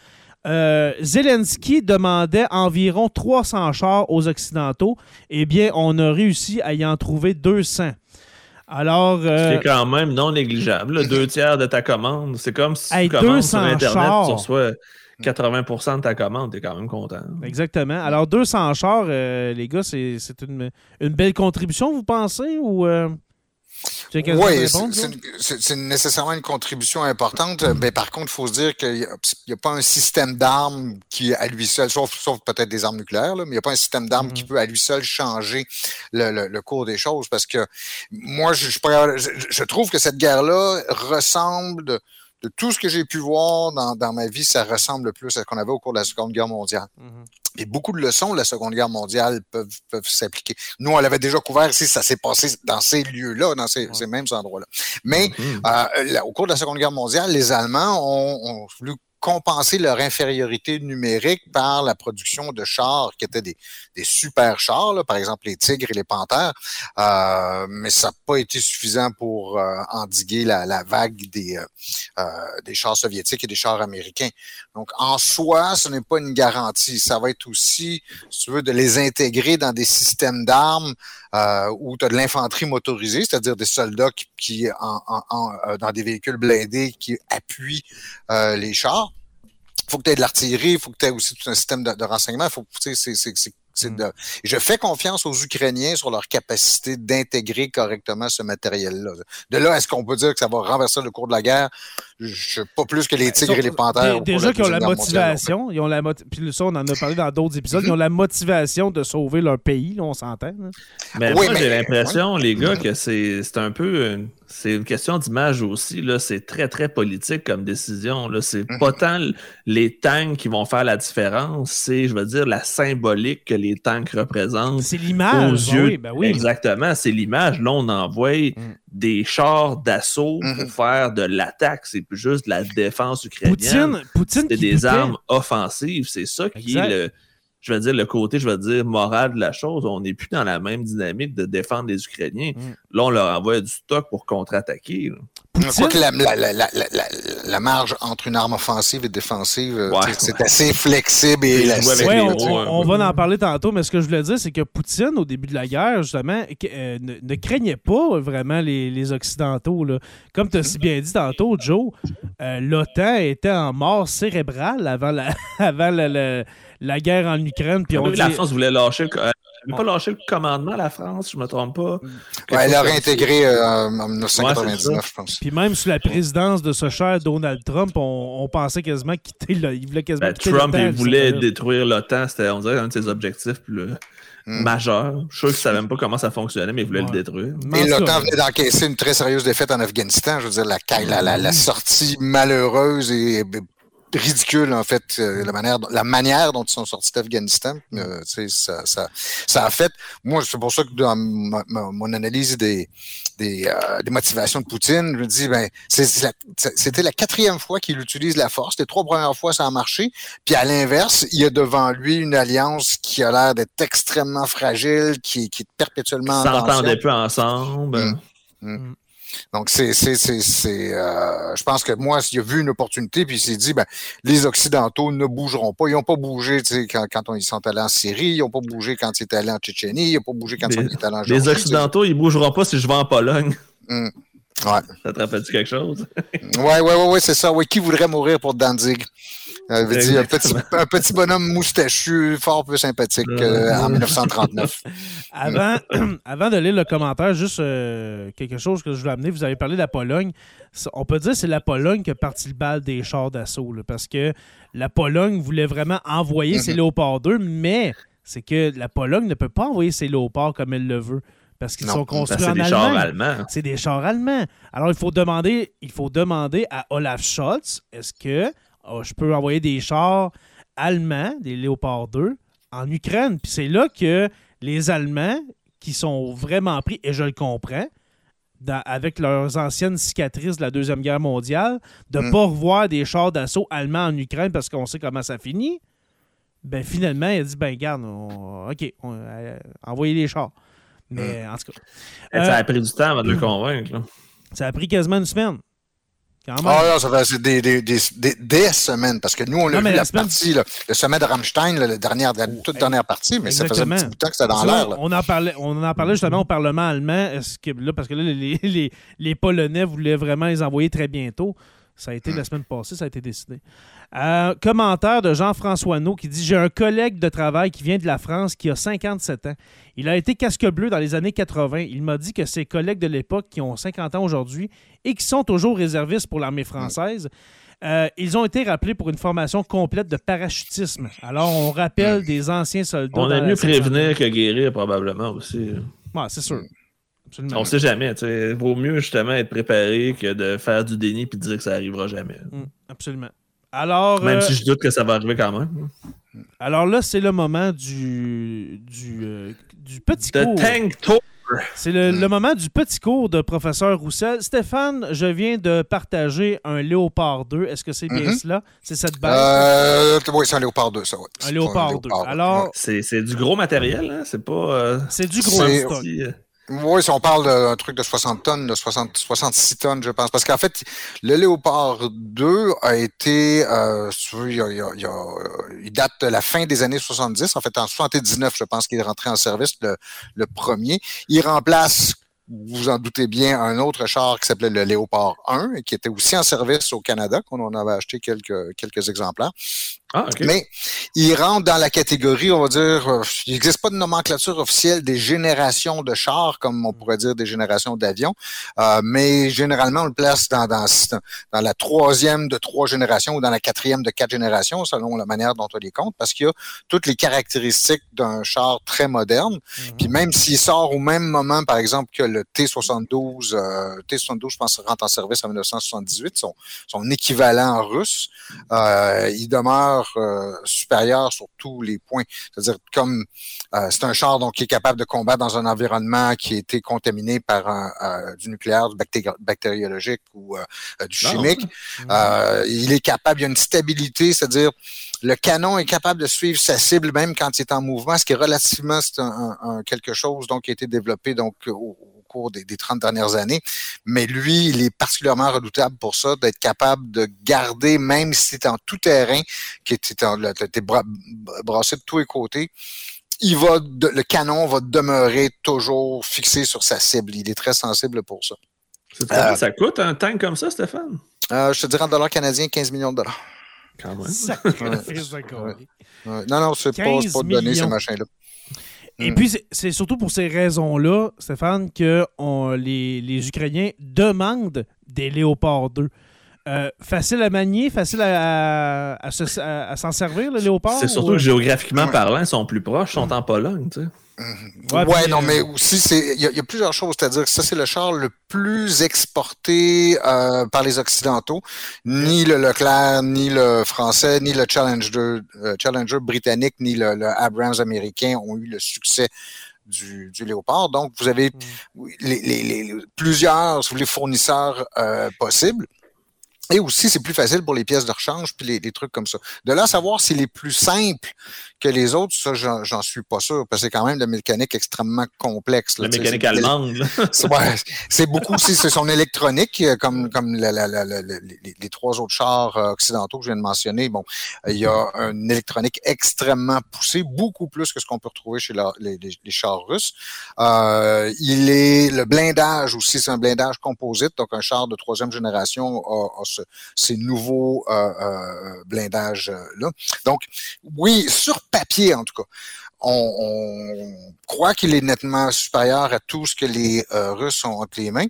Euh, Zelensky demandait environ 300 chars aux Occidentaux. Eh bien, on a réussi à y en trouver 200. Alors. Euh, c'est quand même non négligeable. deux tiers de ta commande. C'est comme si tu commandes sur Internet, tu reçois 80% de ta commande, tu es quand même content. Exactement. Alors, 200 chars, euh, les gars, c'est une, une, belle contribution, vous pensez? Ou. Euh, oui, c'est nécessairement une contribution importante. Mais ben, par contre, il faut se dire qu'il n'y a, pas un système d'armes qui, à lui seul, sauf, peut-être des armes nucléaires, mais il n'y a pas un système d'armes qui mm-hmm. peut à lui seul changer le, cours des choses. Parce que moi, je, je trouve que cette guerre-là ressemble de tout ce que j'ai pu voir dans, ma vie, ça ressemble plus à ce qu'on avait au cours de la Seconde Guerre mondiale. Et mm-hmm. beaucoup de leçons de la Seconde Guerre mondiale peuvent, s'appliquer. Nous, on l'avait déjà couvert ici, ça s'est passé dans ces lieux-là, dans ces, mêmes endroits-là. Mais mm-hmm. euh, au cours de la Seconde Guerre mondiale, les Allemands ont, ont voulu compenser leur infériorité numérique par la production de chars qui étaient des, des super chars, par exemple les tigres et les panthères, euh, mais ça n'a pas été suffisant pour euh, endiguer la, la, vague des, euh, euh, des chars soviétiques et des chars américains. Donc en soi, ce n'est pas une garantie. Ça va être aussi, si tu veux, de les intégrer dans des systèmes d'armes euh, où tu as de l'infanterie motorisée, c'est-à-dire des soldats qui, qui en, en, dans des véhicules blindés qui appuient les chars faut que tu aies de l'artillerie, il faut que tu aies aussi tout un système de, de renseignement. Faut, c'est, Mm. De... Je fais confiance aux Ukrainiens sur leur capacité d'intégrer correctement ce matériel-là. De là, est-ce qu'on peut dire que ça va renverser le cours de la guerre? Je pas plus que les ben, tigres et les panthères. Déjà qu'ils ont la motivation, ils ont la puis ça, on en a parlé dans d'autres épisodes, ils ont la motivation de sauver leur pays, on s'entend. Mais moi, j'ai l'impression, les gars, que c'est un peu c'est une question d'image aussi. C'est très, très politique comme décision. C'est mm-hmm. pas tant les tanks qui vont faire la différence, c'est, je veux dire, la symbolique que les tanks représentent. C'est l'image. Ben ben oui, Exactement, c'est l'image. Là, on envoie mm. Des chars d'assaut pour mm-hmm. faire de l'attaque. C'est plus juste de la défense ukrainienne. Poutine, c'est des armes offensives. C'est ça qui est le je veux dire, le côté, je veux dire, moral de la chose. On n'est plus dans la même dynamique de défendre les Ukrainiens. Mm. Là, on leur envoie du stock pour contre-attaquer. Je crois que la, la, la, la, marge entre une arme offensive et défensive, euh, c'est assez flexible et élastique. on, va en parler tantôt, mais ce que je voulais dire, c'est que Poutine, au début de la guerre, justement, euh, ne, craignait pas vraiment les, les Occidentaux. Là. Comme tu as si bien dit tantôt, Joe, euh, l'OTAN était en mort cérébrale avant la, avant la, la guerre en Ukraine. Puis on La France voulait lâcher le, pas lâché le commandement à la France, je me trompe pas. elle a réintégré euh, en 1999, je pense. Puis même sous la présidence de ce cher Donald Trump, on, pensait quasiment quitter le, il voulait quasiment ben, Trump, il voulait détruire l'OTAN, c'était on dirait un de ses objectifs plus hmm. majeurs. Je suis sûr qu'il ne savait même pas comment ça fonctionnait, mais il voulait le détruire. Et l'OTAN venait d'encaisser une très sérieuse défaite en Afghanistan. Je veux dire, la, la, la sortie malheureuse et ridicule, en fait, euh, la, manière, la manière dont ils sont sortis d'Afghanistan. Euh, ça, ça, ça, a fait. Moi, c'est pour ça que dans mon analyse des, des, euh, des, motivations de Poutine, je me dis, ben, c'était la quatrième fois qu'il utilise la force. Les trois premières fois, ça a marché. Puis à l'inverse, il y a devant lui une alliance qui a l'air d'être extrêmement fragile, qui, qui est perpétuellement. Ils s'entendaient peu ensemble. Hum. Hum. Donc, c'est, c'est, c'est, c'est euh, je pense que moi, s'il a vu une opportunité, puis il s'est dit, ben, les Occidentaux ne bougeront pas. Ils n'ont pas bougé quand, quand ils sont allés en Syrie, ils n'ont pas bougé quand ils étaient allés en Tchétchénie, ils n'ont pas bougé quand ils sont allés en Géorgie. Les Occidentaux, ils ne bougeront pas si je vais en Pologne. Hum. Ouais. Ça te rappelle-tu quelque chose? oui, oui, oui, ouais, c'est ça. Oui, qui voudrait mourir pour Danzig? Euh, un, petit, un, petit, bonhomme moustachu, fort peu sympathique euh, en 1939. avant, avant de lire le commentaire, juste euh, quelque chose que je voulais amener. Vous avez parlé de la Pologne. On peut dire que c'est la Pologne qui a parti le bal des chars d'assaut. Parce que la Pologne voulait vraiment envoyer ses mhm. Léopards 2, mais c'est que la Pologne ne peut pas envoyer ses Léopards comme elle le veut. Parce qu'ils sont construits en Allemagne. C'est des chars allemands. C'est des chars allemands. Alors, il faut demander, il faut demander à Olaf Scholz, est-ce que oh, je peux envoyer des chars allemands, des Léopard 2, en Ukraine? Puis c'est là que les Allemands, qui sont vraiment pris, et je le comprends, avec leurs anciennes cicatrices de la Deuxième Guerre mondiale, de ne mm. pas revoir des chars d'assaut allemands en Ukraine parce qu'on sait comment ça finit, ben finalement, il a dit, ben garde, OK, euh, envoyez les chars. Mais mm. en tout cas. ça a euh, pris du temps avant de le convaincre. Ça a pris quasiment une semaine. Ah non, ça fait des, des, des, des, semaines, parce que nous, on a vu la, partie, le sommet de Rammstein, la, dernière, la toute dernière partie, mais ça faisait un petit bout de temps que c'était dans l'air. On en parlait, on en parlait justement au Parlement allemand, est-ce que, là, parce que là, les, les, les Polonais voulaient vraiment les envoyer très bientôt. Ça a été la semaine passée, ça a été décidé. Euh, commentaire de Jean-François No qui dit J'ai un collègue de travail qui vient de la France qui a 57 ans. Il a été casque bleu dans les années 80. Il m'a dit que ses collègues de l'époque qui ont 50 ans aujourd'hui et qui sont toujours réservistes pour l'armée française, euh, ils ont été rappelés pour une formation complète de parachutisme. Alors, on rappelle des anciens soldats. On a mieux prévenir que guérir, probablement aussi. Ouais, c'est sûr. On sait jamais. Il vaut mieux justement être préparé que de faire du déni et de dire que ça n'arrivera jamais. Mm, absolument. Alors, même si euh, je doute que ça va arriver quand même. Alors là, c'est le moment du, du, euh, du petit cours. Tank Tour. C'est le, moment du petit cours de professeur Roussel. Stéphane, je viens de partager un Léopard 2. Est-ce que c'est bien mm-hmm. cela? C'est cette balle? Euh, oui, c'est un Léopard 2, ça. Un Léopard, 2. Alors, c'est, du gros matériel, hein? C'est pas. c'est du gros stock. Oui, si on parle d'un truc de 60 tonnes, de 60, 66 tonnes, je pense. Parce qu'en fait, le Léopard 2 a été, il, date de la fin des années 70. En fait, en 79, je pense qu'il est rentré en service le, premier. Il remplace vous en doutez bien, un autre char qui s'appelait le Léopard 1 et qui était aussi en service au Canada, qu'on en avait acheté quelques, quelques exemplaires. Ah, Mais il rentre dans la catégorie, on va dire, euh, il n'existe pas de nomenclature officielle des générations de chars, comme on pourrait dire des générations d'avions, euh, mais généralement on le place dans, dans, dans la troisième de trois générations ou dans la quatrième de quatre générations, selon la manière dont on les compte, parce qu'il y a toutes les caractéristiques d'un char très moderne. Mhm. Puis même s'il sort au même moment, par exemple, que le T-72, euh, T-72, je pense, rentre en service en 1978, son, son équivalent russe, euh, il demeure euh, supérieur sur tous les points. C'est-à-dire comme euh, c'est un char donc qui est capable de combattre dans un environnement qui a été contaminé par un, euh, du nucléaire, du bactériologique ou du ah, chimique. il est capable, il y a une stabilité, c'est-à-dire le canon est capable de suivre sa cible même quand il est en mouvement, ce qui est relativement c'est un, quelque chose donc qui a été développé donc au, cours des, des, 30 dernières années. Mais lui, il est particulièrement redoutable pour ça, d'être capable de garder, même si c'est en tout terrain, qui était brassé de tous les côtés, il va, le canon va demeurer toujours fixé sur sa cible. Il est très sensible pour ça. Euh, ça coûte un tank comme ça, Stéphane? Euh, je te dirais en dollars canadiens, 15 millions de dollars. Quand même. Non, non, c'est pas, pas donné ces machins-là. Et mm. puis, c'est surtout pour ces raisons-là, Stéphane, que les, les, Ukrainiens demandent des Léopards 2. Euh, facile à manier, facile à, à, s'en servir, le Léopard? C'est surtout que géographiquement parlant, ils sont plus proches, ils sont en Pologne, tu sais. Ouais, non, mais aussi, il y, a plusieurs choses. C'est-à-dire que ça, c'est le char le plus exporté euh, par les Occidentaux. Ni le Leclerc, ni le français, ni le Challenger, euh, Challenger britannique, ni le, Abrams américain ont eu le succès du, Léopard. Donc, vous avez mm. les, plusieurs les fournisseurs euh, possibles. Et aussi, c'est plus facile pour les pièces de rechange puis les, les trucs comme ça. De là, savoir si les plus simples que les autres, ça, j'en suis pas sûr, parce que c'est quand même de la mécanique extrêmement complexe. la mécanique allemande. c'est beaucoup aussi, c'est son électronique, euh, comme, comme les, trois autres chars euh, occidentaux que je viens de mentionner. Bon, il y a une électronique extrêmement poussée, beaucoup plus que ce qu'on peut retrouver chez les, chars russes. Euh, il est le blindage aussi, c'est un blindage composite, donc un char de troisième génération a, ces nouveaux blindages-là. Donc, oui, sur papier en tout cas. On, croit qu'il est nettement supérieur à tout ce que les euh, Russes ont entre les mains,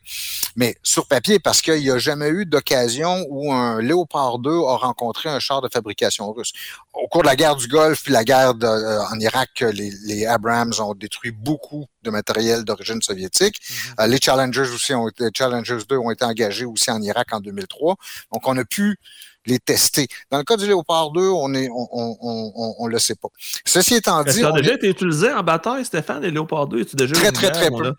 mais sur papier, parce qu'il n'y a jamais eu d'occasion où un Léopard 2 a rencontré un char de fabrication russe. Au cours de la guerre du Golfe puis la guerre euh, en Irak, les, Abrams ont détruit beaucoup de matériel d'origine soviétique. Mm-hmm. Euh, les Challengers aussi ont été, Challengers 2 ont été engagés aussi en Irak en 2003. Donc, on a pu les tester. Dans le cas du Léopard 2, on est, on, on, on, le sait pas. Ceci étant dit. Ça a déjà été utilisé en bataille, Stéphane, les Léopard 2? Déjà très, très, très peu.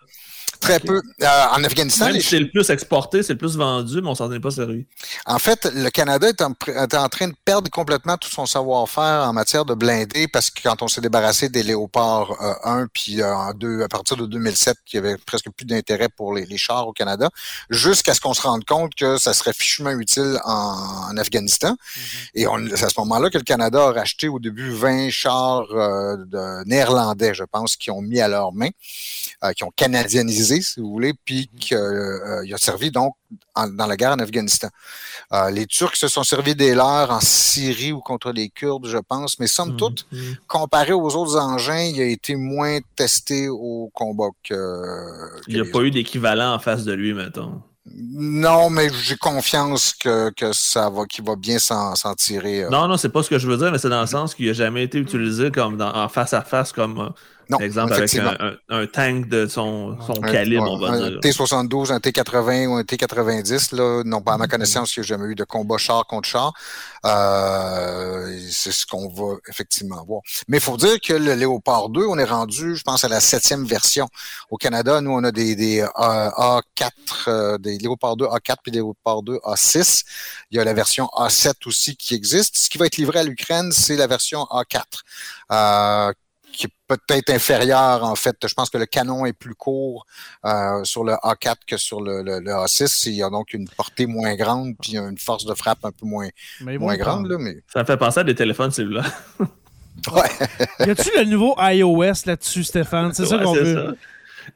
Très peu. Euh, en Afghanistan. Même c'est le plus exporté, c'est le plus vendu, mais on s'en est pas sérieux. En fait, le Canada est en, en, train de perdre complètement tout son savoir-faire en matière de blindés parce que quand on s'est débarrassé des Léopards 1 euh, puis euh, en 2, à partir de 2007, il y avait presque plus d'intérêt pour les, chars au Canada, jusqu'à ce qu'on se rende compte que ça serait fichement utile en, Afghanistan. Mm-hmm. Et on, c'est à ce moment-là que le Canada a racheté au début 20 chars de néerlandais, je pense, qui ont mis à leur main, qui ont canadianisé si vous voulez, puis mhm. qu'il euh, a servi donc dans la guerre en Afghanistan. Euh, les Turcs se sont servis des leurs en Syrie ou contre les Kurdes, je pense, mais somme mhm, toute, mhm. comparé aux autres engins, il a été moins testé au combat que. il n'y a pas eu d'équivalent en face de lui, mettons. Non, mais j'ai confiance que, ça va, qu'il va bien s'en tirer. Euh. Non, non, c'est pas ce que je veux dire, mais c'est dans le sens qu'il n'a jamais été utilisé comme en face à face comme par exemple, avec un, tank de son, calibre, on va un dire. T-72, un T-80 ou un T-90, là, non pas à ma mm-hmm. connaissance, il n'y a jamais eu de combat char contre char. Euh, c'est ce qu'on va effectivement voir. Mais il faut dire que le Léopard 2, on est rendu, je pense, à la septième version. Au Canada, nous, on a des, des A4, euh, des Léopard 2 A4 puis des Léopard 2 A6. Il y a la version A7 aussi qui existe. Ce qui va être livré à l'Ukraine, c'est la version A4. Qui est peut-être inférieur, en fait. Je pense que le canon est plus court euh, sur le A4 que sur le, A6. Il y a donc une portée moins grande, puis une force de frappe un peu moins, moins grande. Là, mais... Ça me fait penser à des téléphones cellulaires. ouais. y a-tu le nouveau iOS là-dessus, Stéphane? C'est ça qu'on veut.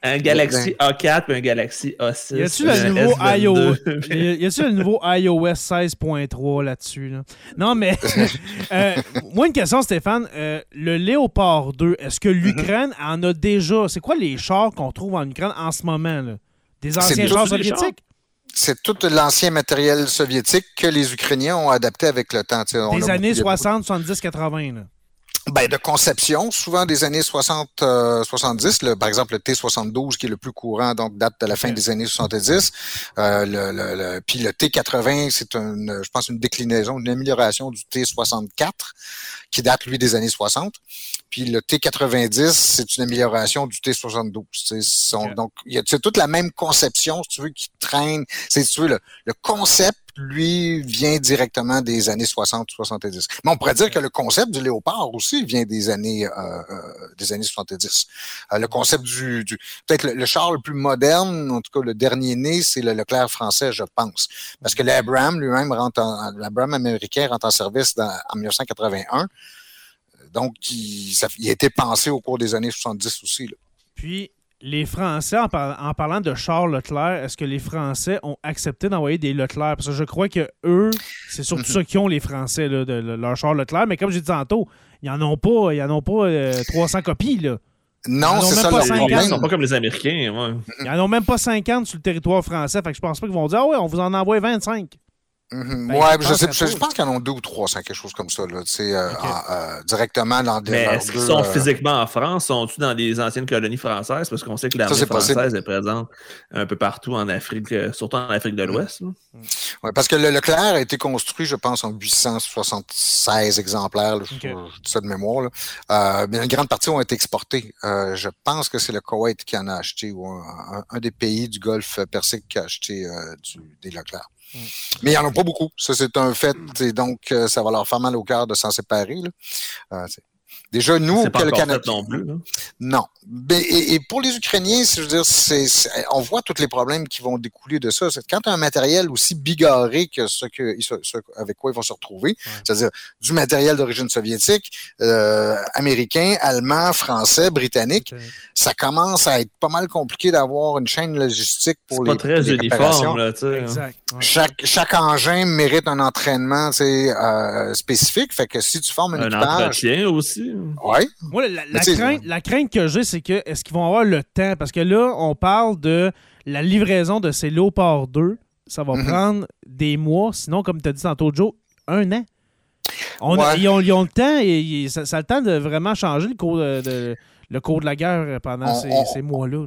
Un Galaxy A4 et un Galaxy A6. Y a-tu le, nouveau iOS... y a-tu le nouveau iOS 16.3 là-dessus? Non, mais euh, moi, une question, Stéphane. Euh, le Léopard 2, est-ce que l'Ukraine en a déjà? C'est quoi les chars qu'on trouve en Ukraine en ce moment? Des anciens chars soviétiques? c'est tout l'ancien matériel soviétique que les Ukrainiens ont adapté avec le temps. Des années 60, 70, 80. Ben, de conception, souvent des années 60, 70. Euh, par exemple, le T72 qui est le plus courant, donc date de la fin des années 70. Euh, le, le, puis le T80, c'est une, je pense, une déclinaison, une amélioration du T64 qui date lui des années 60. Puis le T90, c'est une amélioration du T72. C'est Donc, c'est toute la même conception, si tu veux, qui traîne. C'est si tu veux le, le concept lui, vient directement des années 60-70. Mais on pourrait dire que le concept du léopard aussi vient des années, euh, euh des années 70. Euh, le concept du, peut-être le, char le plus moderne, en tout cas le dernier né, c'est le Leclerc français, je pense. Parce que l'Abraham lui-même rentre en, l'Abraham américain rentre en service en 1981. Donc, il, a été pensé au cours des années 70 aussi. Puis, les Français, en, parlant de Charles Leclerc, est-ce que les Français ont accepté d'envoyer des Leclerc? Parce que je crois que eux, c'est surtout mhm. ça qu'ils ont, les Français, de, leur Charles Leclerc. Mais comme j'ai dit tantôt, ils n'en ont pas, ils en ont pas 300 euh, copies. Là. Non, c'est ça le problème. Ils sont pas comme les Américains. Ouais. Ils n'en ont même pas 50 sur le territoire français. Fait que je pense pas qu'ils vont dire Ah ouais, on vous en envoie 25. Mhm. Ben, ouais, je, sais, je, pense qu'il y en a deux ou trois, c'est quelque chose comme ça, là, euh, euh, directement dans des. Mais est-ce qu'ils sont euh, physiquement en France? Sont-ils dans les anciennes colonies françaises? Parce qu'on sait que l'armée française est présente un peu partout en Afrique, surtout en Afrique de l'Ouest. Oui, parce que le Leclerc a été construit, je pense, en 876 exemplaires, je, dis ça de mémoire. mais une grande partie ont été exportés. je pense que c'est le Koweït qui en a acheté, ou un, des pays du Golfe Persique qui a acheté du, des Leclerc. Mais il n'y en a pas beaucoup. Ça, c'est un fait. Et donc, euh, ça va leur faire mal au cœur de s'en séparer. Là. Euh, Déjà, nous, que le Canada. Non, plus, non. Et, pour les Ukrainiens, je veux dire, on voit tous les problèmes qui vont découler de ça. Quand tu as un matériel aussi bigarré que ce, que, avec quoi ils vont se retrouver, c'est-à-dire du matériel d'origine soviétique, euh, américain, allemand, français, britannique, ça commence à être pas mal compliqué d'avoir une chaîne logistique pour les. pas très uniforme, là, tu sais. Hein. Exact. Chaque, chaque engin mérite un entraînement euh, spécifique. Fait que si tu formes un, un entretien aussi. Oui. Moi, la, crainte, que j'ai, c'est que est-ce qu'ils vont avoir le temps? Parce que là, on parle de la livraison de ces Léopard 2. Ça va mhm. prendre des mois, sinon, comme tu as dit tantôt, Joe, un an. ils, ont, le temps et ça, a le temps de vraiment changer le cours de, le cours de la guerre pendant ces, mois-là.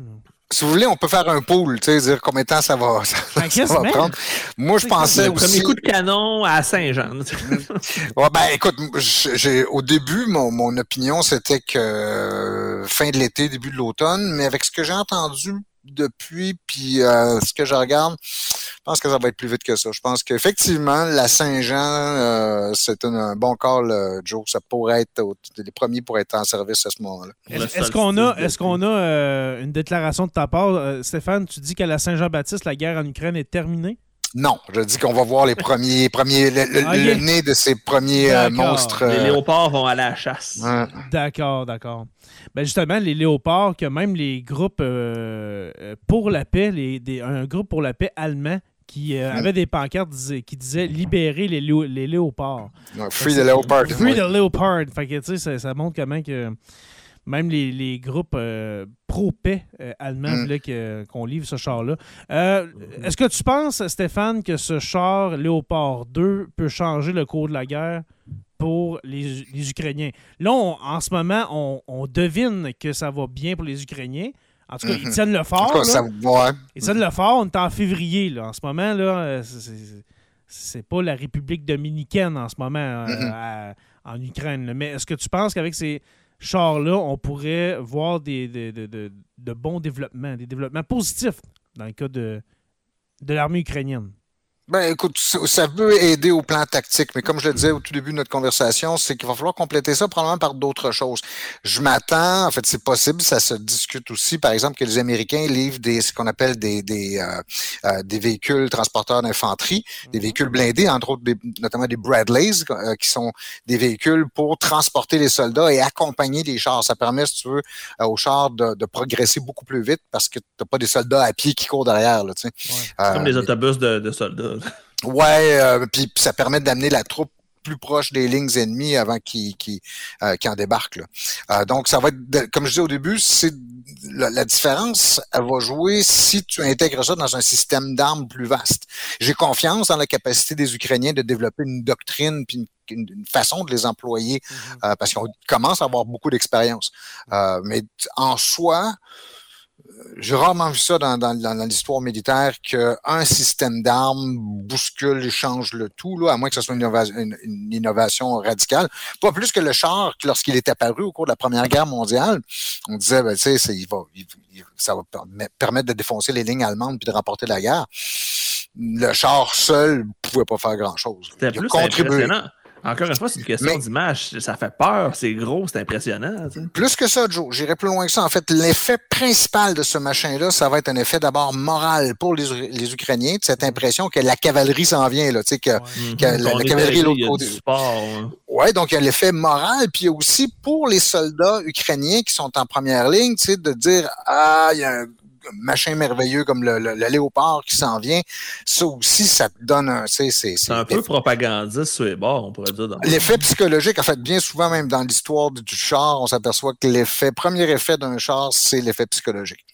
Si vous voulez, on peut faire un pool, tu sais, dire combien de temps ça va, ben, prendre. Moi, je pensais aussi. Premier coup de canon à Saint-Jean. ouais, ben, écoute, j'ai, au début, mon, mon opinion, c'était que euh, fin de l'été, début de l'automne, mais avec ce que j'ai entendu depuis, puis euh, ce que je regarde, je pense que ça va être plus vite que ça. Je pense qu'effectivement, la Saint-Jean, euh, c'est un, bon call, euh, Joe. Ça pourrait être les premiers pour être en service à ce moment-là. Est-ce qu'on a, est-ce qu'on a une déclaration de ta part, Stéphane Tu dis qu'à la Saint-Jean-Baptiste, la guerre en Ukraine est terminée? Non, je dis qu'on va voir les premiers, premiers, le, nez de ces premiers monstres. Les léopards vont aller à la chasse. D'accord, d'accord. Ben justement, les léopards, que même les groupes euh, euh, pour la paix, les, un groupe pour la paix allemand qui euh, avait des pancartes qui disaient libérer les, les léopards. free the leopard. Free the leopard. Fait que, tu sais, ça, montre comment que même les, groupes pro-paix allemands mm. voulaient qu'on livre ce char-là. Est-ce que tu penses, Stéphane, que ce char Léopard 2 peut changer le cours de la guerre? pour les, Ukrainiens? Là, en ce moment, on, devine que ça va bien pour les Ukrainiens. En tout cas, ils mhm. tiennent le fort. Ils tiennent le fort. On est en février. Là. En ce moment, là, euh, c'est pas la République dominicaine en ce moment euh, mhm. en Ukraine. Mais est-ce que tu penses qu'avec ces chars-là, on pourrait voir des, de, bons développements, des développements positifs dans le cas de l'armée ukrainienne? Ben, écoute, ça veut aider au plan tactique, mais comme je le disais au tout début de notre conversation, c'est qu'il va falloir compléter ça probablement par d'autres choses. Je m'attends, en fait, c'est possible, ça se discute aussi, par exemple, que les Américains livrent des, ce qu'on appelle des, des, euh, euh, des véhicules transporteurs d'infanterie, des mhm. véhicules blindés, entre autres, notamment des Bradleys, euh, qui sont des véhicules pour transporter les soldats et accompagner les chars. Ça permet, si tu veux, aux chars de, de, progresser beaucoup plus vite parce que tu n'as pas des soldats à pied qui courent derrière. Là, tu sais. comme les autobus de, de soldats. Ouais, euh, puis ça permet d'amener la troupe plus proche des lignes ennemies avant qu'ils euh, en débarquent. Euh, donc, ça va être, comme je disais au début, c'est la, différence, elle va jouer si tu intègres ça dans un système d'armes plus vaste. J'ai confiance dans la capacité des Ukrainiens de développer une doctrine puis une, façon de les employer mm-hmm. parce qu'on commence à avoir beaucoup d'expérience. mais en soi, j'ai rarement vu ça dans, dans, l'histoire militaire qu'un système d'armes bouscule et change le tout, là, à moins que ce soit une innovation, radicale. Pas plus que le char, lorsqu'il est apparu au cours de la Première Guerre mondiale, on disait, ben, tu sais, il va, ça va permettre de défoncer les lignes allemandes puis de remporter la guerre. Le char seul pouvait pas faire grand-chose. C'était plus impressionnant. Encore une fois, c'est une question d'image. Ça fait peur, c'est gros, c'est impressionnant. Plus que ça, Joe, j'irai plus loin que ça. En fait, l'effet principal de ce machin-là, ça va être un effet d'abord moral pour les, les Ukrainiens, cette impression que la cavalerie s'en vient, là, que, que la, la, cavalerie est l'autre côté. Ouais, donc il y a l'effet moral, puis il y a aussi pour les soldats ukrainiens qui sont en première ligne, de dire Ah, il y a un machin merveilleux comme le, léopard qui s'en vient, ça aussi, ça te donne un. C'est un peu propagandiste sur les bords, on pourrait dire. L'effet psychologique, en fait, bien souvent, même dans l'histoire du char, on s'aperçoit que l'effet, premier effet d'un char, c'est l'effet psychologique.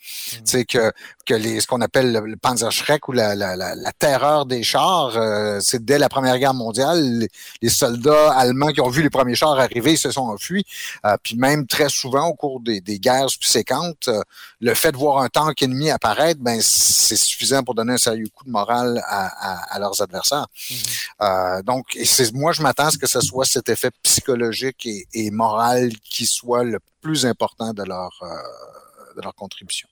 C'est mmh. que, que les, ce qu'on appelle le, Panzerschreck ou la, la, la, la, terreur des chars, euh, c'est dès la Première Guerre mondiale, les, soldats allemands qui ont vu les premiers chars arriver, se sont enfuis. Euh, puis même très souvent, au cours des, des guerres subséquentes, euh, le fait de voir un tank ennemi apparaître, ben, c'est suffisant pour donner un sérieux coup de morale à, à, leurs adversaires. Mmh. donc, moi, je m'attends à ce que ce soit cet effet psychologique et, et moral qui soit le plus important de leur, de leur contribution.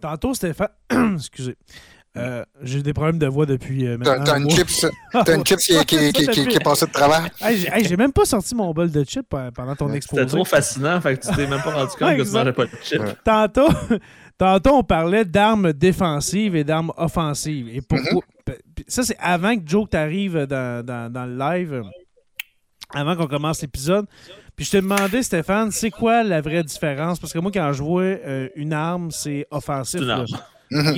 Tantôt, Stéphane, excusez. Euh, j'ai des problèmes de voix depuis euh, maintenant. T'as une chips, as une chips qui, qui, qui, qui, est passée de travers? j'ai même pas sorti mon bol de chips pendant ton exposé. C'était trop fascinant, fait que tu t'es même pas rendu compte que tu mangeais pas de chips. Tantôt, tantôt, on parlait d'armes défensives et d'armes offensives. Et pourquoi mm-hmm. Ça, c'est avant que Joe t'arrive dans, dans, dans le live, avant qu'on commence l'épisode. Puis je te demandais, Stéphane, c'est quoi la vraie différence? Parce que moi, quand je vois euh, une arme, c'est offensif.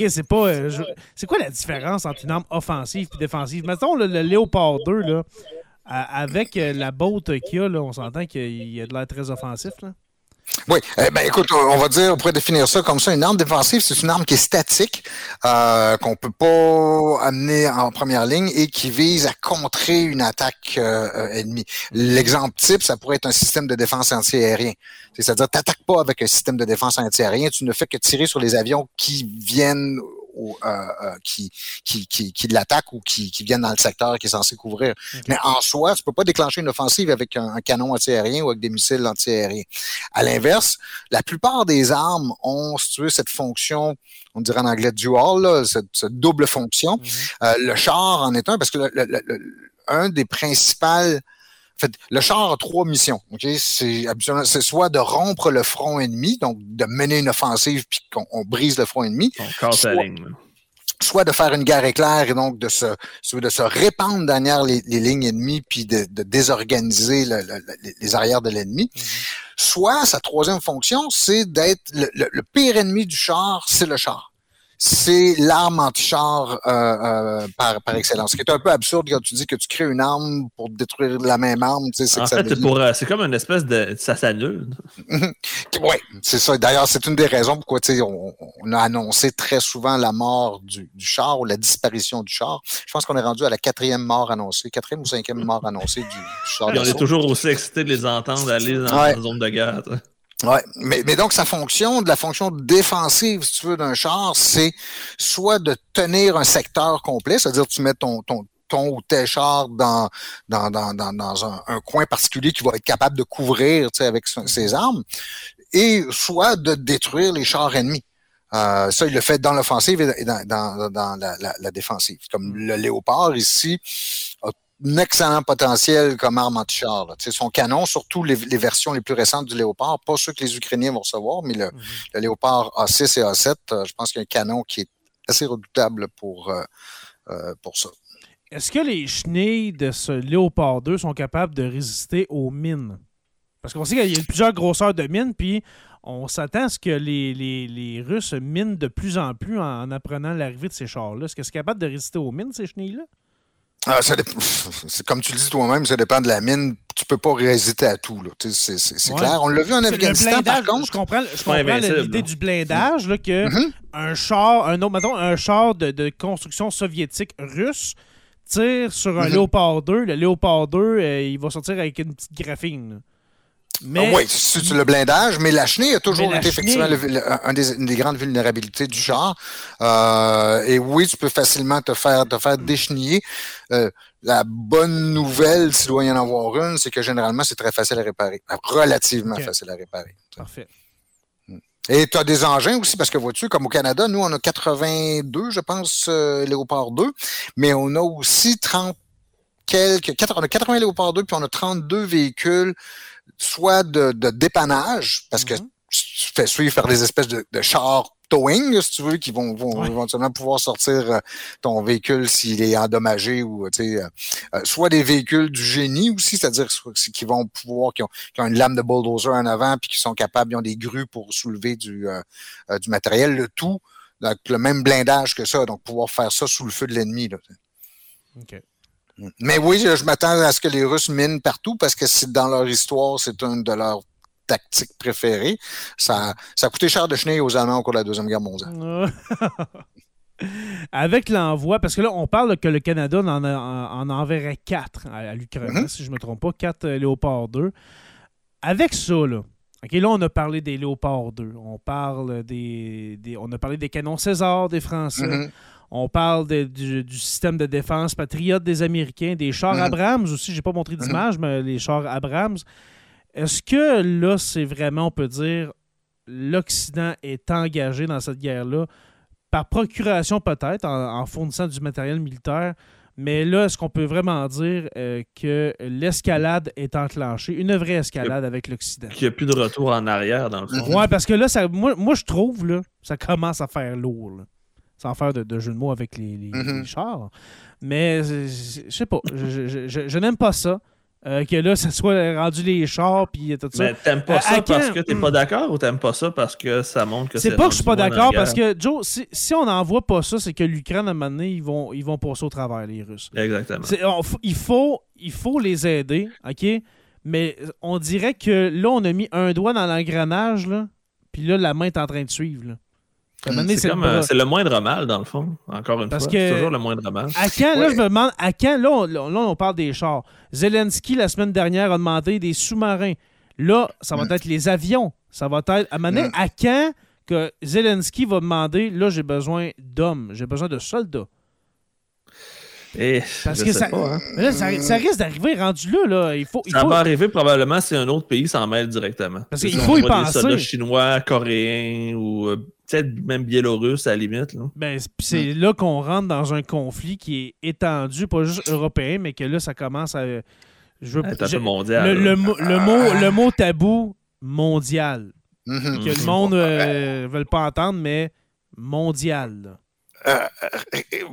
C'est pas. Euh, c'est quoi la différence entre une arme offensive et défensive? Mettons le, le Léopard 2, là, avec euh, la botte qu'il y a, là, on s'entend qu'il a de l'air très offensif. Là. Oui, eh ben, écoute, on va dire, on pourrait définir ça comme ça. Une arme défensive, c'est une arme qui est statique, euh, qu'on peut pas amener en première ligne et qui vise à contrer une attaque euh, ennemie. L'exemple type, ça pourrait être un système de défense antiaérien. C'est-à-dire, tu n'attaques pas avec un système de défense antiaérien, tu ne fais que tirer sur les avions qui viennent ou, euh, euh, qui, qui, qui, qui l'attaquent ou qui, qui viennent dans le secteur qui est censé couvrir. Mais en soi, tu peux pas déclencher une offensive avec un, canon antiaérien ou avec des missiles antiaériens. À l'inverse, la plupart des armes ont, si tu veux, cette fonction, on dirait en anglais dual, là, cette, double fonction. Mm-hmm. euh, le char en est un parce que le, le, un des principaux en fait, le char a trois missions. Okay? C'est c'est soit de rompre le front ennemi, donc de mener une offensive puis qu'on brise le front ennemi. soit, soit de faire une guerre éclair et donc de se, de se répandre derrière les, lignes ennemies puis de, désorganiser les arrières de l'ennemi. Mm-hmm. Soit sa troisième fonction, c'est d'être le pire ennemi du char, c'est le char c'est l'arme anti-char euh, euh, par, par excellence. Ce qui est un peu absurde quand tu dis que tu crées une arme pour détruire la même arme. Tu sais, en fait, euh, c'est comme une espèce de... Ça s'annule. oui, c'est ça. D'ailleurs, c'est une des raisons pourquoi on, on a annoncé très souvent la mort du, du, char ou la disparition du char. Je pense qu'on est rendu à la quatrième mort annoncée, quatrième ou cinquième mort annoncée du, char. on est toujours aussi excité de les entendre aller dans la zone de guerre. Ouais, mais, mais donc sa fonction, de la fonction défensive, si tu veux, d'un char, c'est soit de tenir un secteur complet, c'est-à-dire tu mets ton, ton, ton ou tes chars dans, dans, dans, dans, un, un, coin particulier qui va être capable de couvrir avec ses armes, et soit de détruire les chars ennemis. Euh, ça, il le fait dans l'offensive et dans, dans, dans la, la, la, défensive. Comme le léopard ici un excellent potentiel comme arme anti-char. Son canon, surtout les, versions les plus récentes du Léopard, pas ceux que les Ukrainiens vont recevoir, mais le, mhm. Léopard A6 et A7, euh, je pense qu'il y a un canon qui est assez redoutable pour, euh, euh, pour ça. Est-ce que les chenilles de ce Léopard 2 sont capables de résister aux mines? Parce qu'on sait qu'il y a plusieurs grosseurs de mines, puis on s'attend à ce que les, les, Russes minent de plus en plus en, en apprenant l'arrivée de ces chars-là. Est-ce que c'est capable de résister aux mines, ces chenilles-là? Ah, c'est comme tu le dis toi-même, ça dépend de la mine. Tu peux pas résister à tout. C'est clair. On l'a vu en Afghanistan, par contre. Je comprends, je comprends l'idée du blindage, là, que mm-hmm. un char, un autre, mettons, un char de, de construction soviétique russe tire sur un mm-hmm. Léopard 2. Le Léopard 2, euh, il va sortir avec une petite graphine. Mais, oui, c'est le blindage, mais la chenille a toujours été effectivement un des, une des grandes vulnérabilités du char. Euh, et oui, tu peux facilement te faire, te faire décheniller. Euh, la bonne nouvelle, s'il doit y en avoir une, c'est que généralement, c'est très facile à réparer. Relativement facile à réparer. Parfait. Hmm. Et tu as des engins aussi, parce que vois-tu, comme au Canada, nous, on a 82, je pense, euh, Léopard 2, mais on a aussi 30 quelques, on a 80 Léopard 2, puis on a 32 véhicules soit de, dépannage, parce que mhm. tu fais suivre faire des espèces de, de chars towing, si tu veux, qui vont, vont éventuellement pouvoir sortir euh, ton véhicule s'il est endommagé ou, tu sais, euh, euh, soit des véhicules du génie aussi, c'est-à-dire qui vont pouvoir, qui ont, qui ont, une lame de bulldozer en avant puis qui sont capables, ils ont des grues pour soulever du, du matériel, le tout avec le même blindage que ça, donc pouvoir faire ça sous le feu de l'ennemi. OK. Mais oui, je m'attends à ce que les Russes minent partout parce que c'est dans leur histoire, c'est une de leurs tactique préférée. Ça, ça a coûté cher de chenilles aux Allemands au cours de la Deuxième Guerre mondiale. Avec l'envoi, parce que là, on parle que le Canada en, en, enverrait quatre à, l'Ukraine, mm-hmm. si je ne me trompe pas, quatre euh, Léopard 2. Avec ça, là, là, on a parlé des Léopard 2. On parle des, on a parlé des canons César des Français. Mm-hmm. On parle du, système de défense patriote des Américains, des chars mm-hmm. Abrams aussi. J'ai pas montré d'image, mais les chars Abrams. Est-ce que là, c'est vraiment, on peut dire, l'Occident est engagé dans cette guerre-là, par procuration peut-être, en, fournissant du matériel militaire, mais là, est-ce qu'on peut vraiment dire euh, que l'escalade est enclenchée, une vraie escalade avec l'Occident? Qu'il n'y a plus de retour en arrière, dans le fond. Oui, parce que là, ça, moi, je trouve, là, ça commence à faire lourd. Sans faire de, jeu de mots avec les, mm-hmm. chars. Mais je sais pas, je n'aime pas ça. Euh, que là, ça soit rendu les chars puis tout ça. Mais t'aimes pas ça parce que t'es pas d'accord ou t'aimes pas ça parce que ça montre que c'est. C'est pas que je suis pas d'accord parce que, Joe, si, si on n'envoie pas ça, c'est que l'Ukraine, à un moment donné, ils vont, ils vont passer au travers, les Russes. Exactement. il, faut, il faut les aider, OK? Mais on dirait que là, on a mis un doigt dans l'engrenage, là, puis là, la main est en train de suivre. Là. Euh, c'est le, moindre mal, dans le fond. Encore une fois. C'est toujours le moindre mal. À quand, là, je me demande, à quand, là on, parle des chars. Zelensky, la semaine dernière, a demandé des sous-marins. Là, ça va mm. être les avions. Ça va être. À, mm. à quand que Zelensky va demander, là, j'ai besoin d'hommes, j'ai besoin de soldats. Et Parce que ça, hein. ça, risque d'arriver rendu là. là. Il faut, ça va arriver probablement si un autre pays s'en mêle directement. Parce qu'il faut y penser. Des soldats chinois, coréens ou euh, peut-être même biélorusse à la limite. Ben, c'est là qu'on rentre dans un conflit qui est étendu, pas juste européen, mais que là, ça commence à. Je veux, un peu mondial. Le, mot, le mot tabou mondial. Mm-hmm. Que le monde ne euh, veut pas entendre, mais mondial. Euh,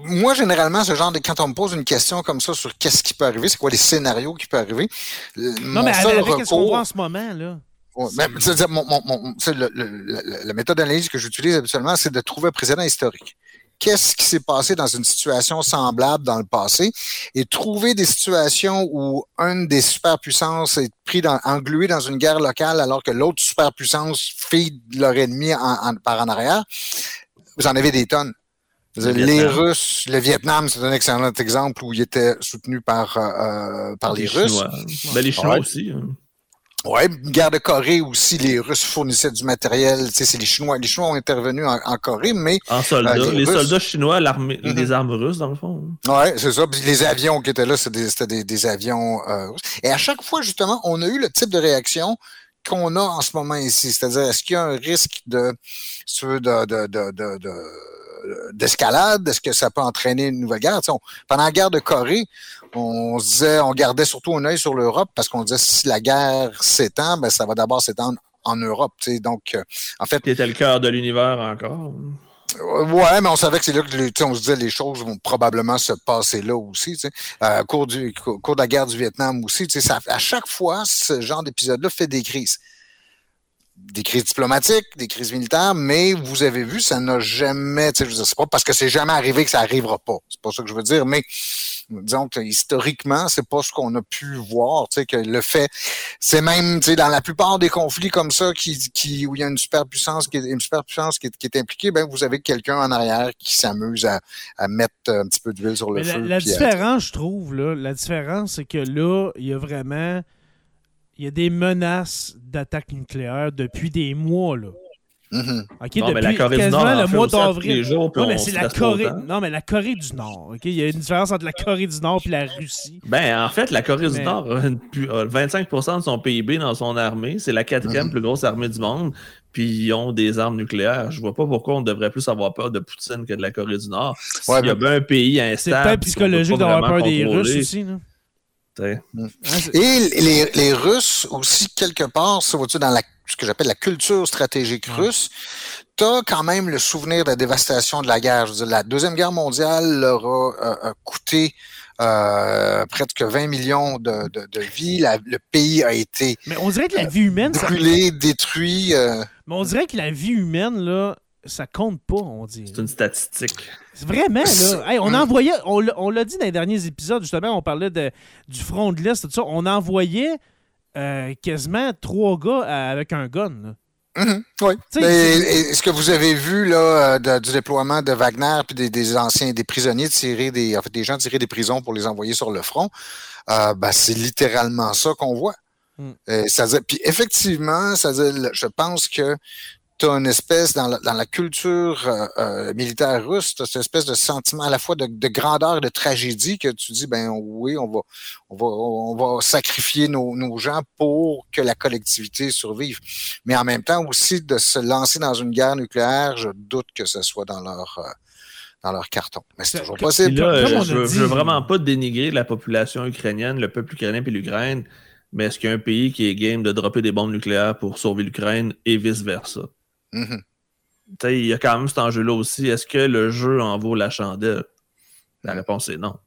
moi, généralement, ce genre de quand on me pose une question comme ça sur qu'est-ce qui peut arriver, c'est quoi les scénarios qui peuvent arriver. Non, mais avec, recours... ce qu'on voit en ce moment, là. la méthode d'analyse que j'utilise habituellement, c'est de trouver un précédent historique. Qu'est-ce qui s'est passé dans une situation semblable dans le passé et trouver des situations où une des superpuissances est pris dans, engluée dans une guerre locale alors que l'autre superpuissance fait leur ennemi en, par en arrière. Vous en avez des tonnes. Les Russes, le Vietnam, c'est un excellent exemple où il était soutenu par, euh, par les, Russes. Ben, les Chinois aussi. Hein. Oui, guerre de Corée aussi, les Russes fournissaient du matériel. C'est les Chinois. Les Chinois ont intervenu en, Corée, mais. En soldats. Euh, les, soldats chinois, l'armée, mm-hmm. les armes russes, dans le fond. Oui, c'est ça. Puis les avions qui étaient là, c'était des, des, avions euh, russes. Et à chaque fois, justement, on a eu le type de réaction qu'on a en ce moment ici. C'est-à-dire, est-ce qu'il y a un risque de, de, de d'escalade? Est-ce que ça peut entraîner une nouvelle guerre? pendant la guerre de Corée, on se disait, on gardait surtout un œil sur l'Europe parce qu'on disait si la guerre s'étend, ben, ça va d'abord s'étendre en Europe. Donc, euh, en fait. Qui était le cœur de l'univers encore. Euh, ouais, mais on savait que c'est là que on se disait les choses vont probablement se passer là aussi. Euh, au cours, du, cours de la guerre du Vietnam aussi. Ça, à chaque fois, ce genre d'épisode-là fait des crises des crises diplomatiques, des crises militaires, mais vous avez vu, ça n'a jamais, tu sais, je veux dire, pas parce que c'est jamais arrivé que ça arrivera pas. C'est pas ça que je veux dire, mais disons que historiquement, c'est pas ce qu'on a pu voir, tu sais, que le fait, c'est même, tu sais, dans la plupart des conflits comme ça, qui, qui, où il y a une superpuissance qui est, une superpuissance qui est, qui est impliquée, ben, vous avez quelqu'un en arrière qui s'amuse à, à, mettre un petit peu d'huile sur le feu. La, différence, je trouve, là, la différence, c'est que là, il y a vraiment, il y a des menaces d'attaque nucléaire depuis des mois, là. Non, mais la Corée du Nord, le mois d'avril. Non, mais c'est la Corée. Non, mais la Corée du Nord. Il y a une différence entre la Corée du Nord et la Russie. Ben, en fait, la Corée du Nord a, 25% de son PIB dans son armée. C'est la quatrième mm-hmm. plus grosse armée du monde. Puis ils ont des armes nucléaires. Je vois pas pourquoi on devrait plus avoir peur de Poutine que de la Corée du Nord. Il y a bien un pays instable. C'est peut-être psychologique d'avoir peur des Russes aussi. Et les, Russes aussi, quelque part, ça va-tu dans la, ce que j'appelle la culture stratégique russe, tu as quand même le souvenir de la dévastation de la guerre. Je veux dire, la Deuxième Guerre mondiale leur a, coûté euh, près de 20 millions de, de, vies. le pays a été Mais on dirait que la vie humaine, brûlé, détruit. Euh. Mais on dirait que la vie humaine, là, ça compte pas, on dit. C'est une statistique. Vraiment, là. on envoyait, on, l'a dit dans les derniers épisodes, justement, on parlait de, du front de l'Est, tout ça. On envoyait euh, quasiment trois gars avec un gun. Mm-hmm. oui. ce que vous avez vu là, euh, du déploiement de Wagner puis des, anciens, des prisonniers tirer des, en fait, des gens tirer des prisons pour les envoyer sur le front, euh, ben, c'est littéralement ça qu'on voit. Mm. puis effectivement, ça je pense que tu as une espèce, dans la, dans la culture euh, euh militaire russe, tu as cette espèce de sentiment à la fois de, de, grandeur et de tragédie que tu dis, ben oui, on va, on va, on va sacrifier nos, nos gens pour que la collectivité survive. Mais en même temps aussi de se lancer dans une guerre nucléaire, je doute que ce soit dans leur... Euh, dans leur carton. Mais c'est toujours possible. je, veux, veux vraiment pas dénigrer la population ukrainienne, le peuple ukrainien et l'Ukraine, mais est-ce qu'il y a un pays qui est game de dropper des bombes nucléaires pour sauver l'Ukraine et vice-versa? Mm-hmm. Il y a quand même cet enjeu-là aussi. Est-ce que le jeu en vaut la chandelle? La réponse est non.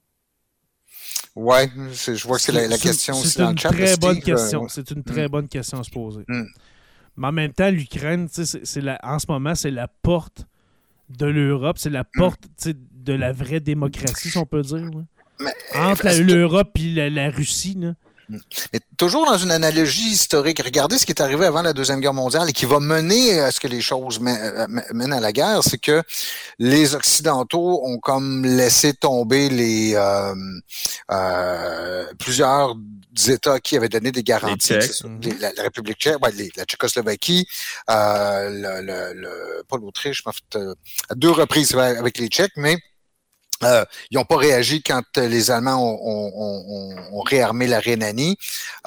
Ouais, je vois que c'est la, question aussi dans le chat. Très bonne euh, question. C'est une très mm. bonne question à se poser. Mm. Mais en même temps, l'Ukraine, en ce moment, c'est la porte de l'Europe, c'est la mm. porte de la vraie démocratie, si on peut dire. Entre l'Europe et la, Russie. Là. Mais toujours dans une analogie historique, regardez ce qui est arrivé avant la Deuxième Guerre mondiale et qui va mener à ce que les choses euh, mènent à la guerre, c'est que les Occidentaux ont comme laissé tomber les euh, euh, plusieurs États qui avaient donné des garanties. la, République tchèque, la Tchécoslovaquie, le, le, pas l'Autriche, en fait, à deux reprises avec les Tchèques, mais euh, ils n'ont pas réagi quand les Allemands ont, réarmé la Rhénanie.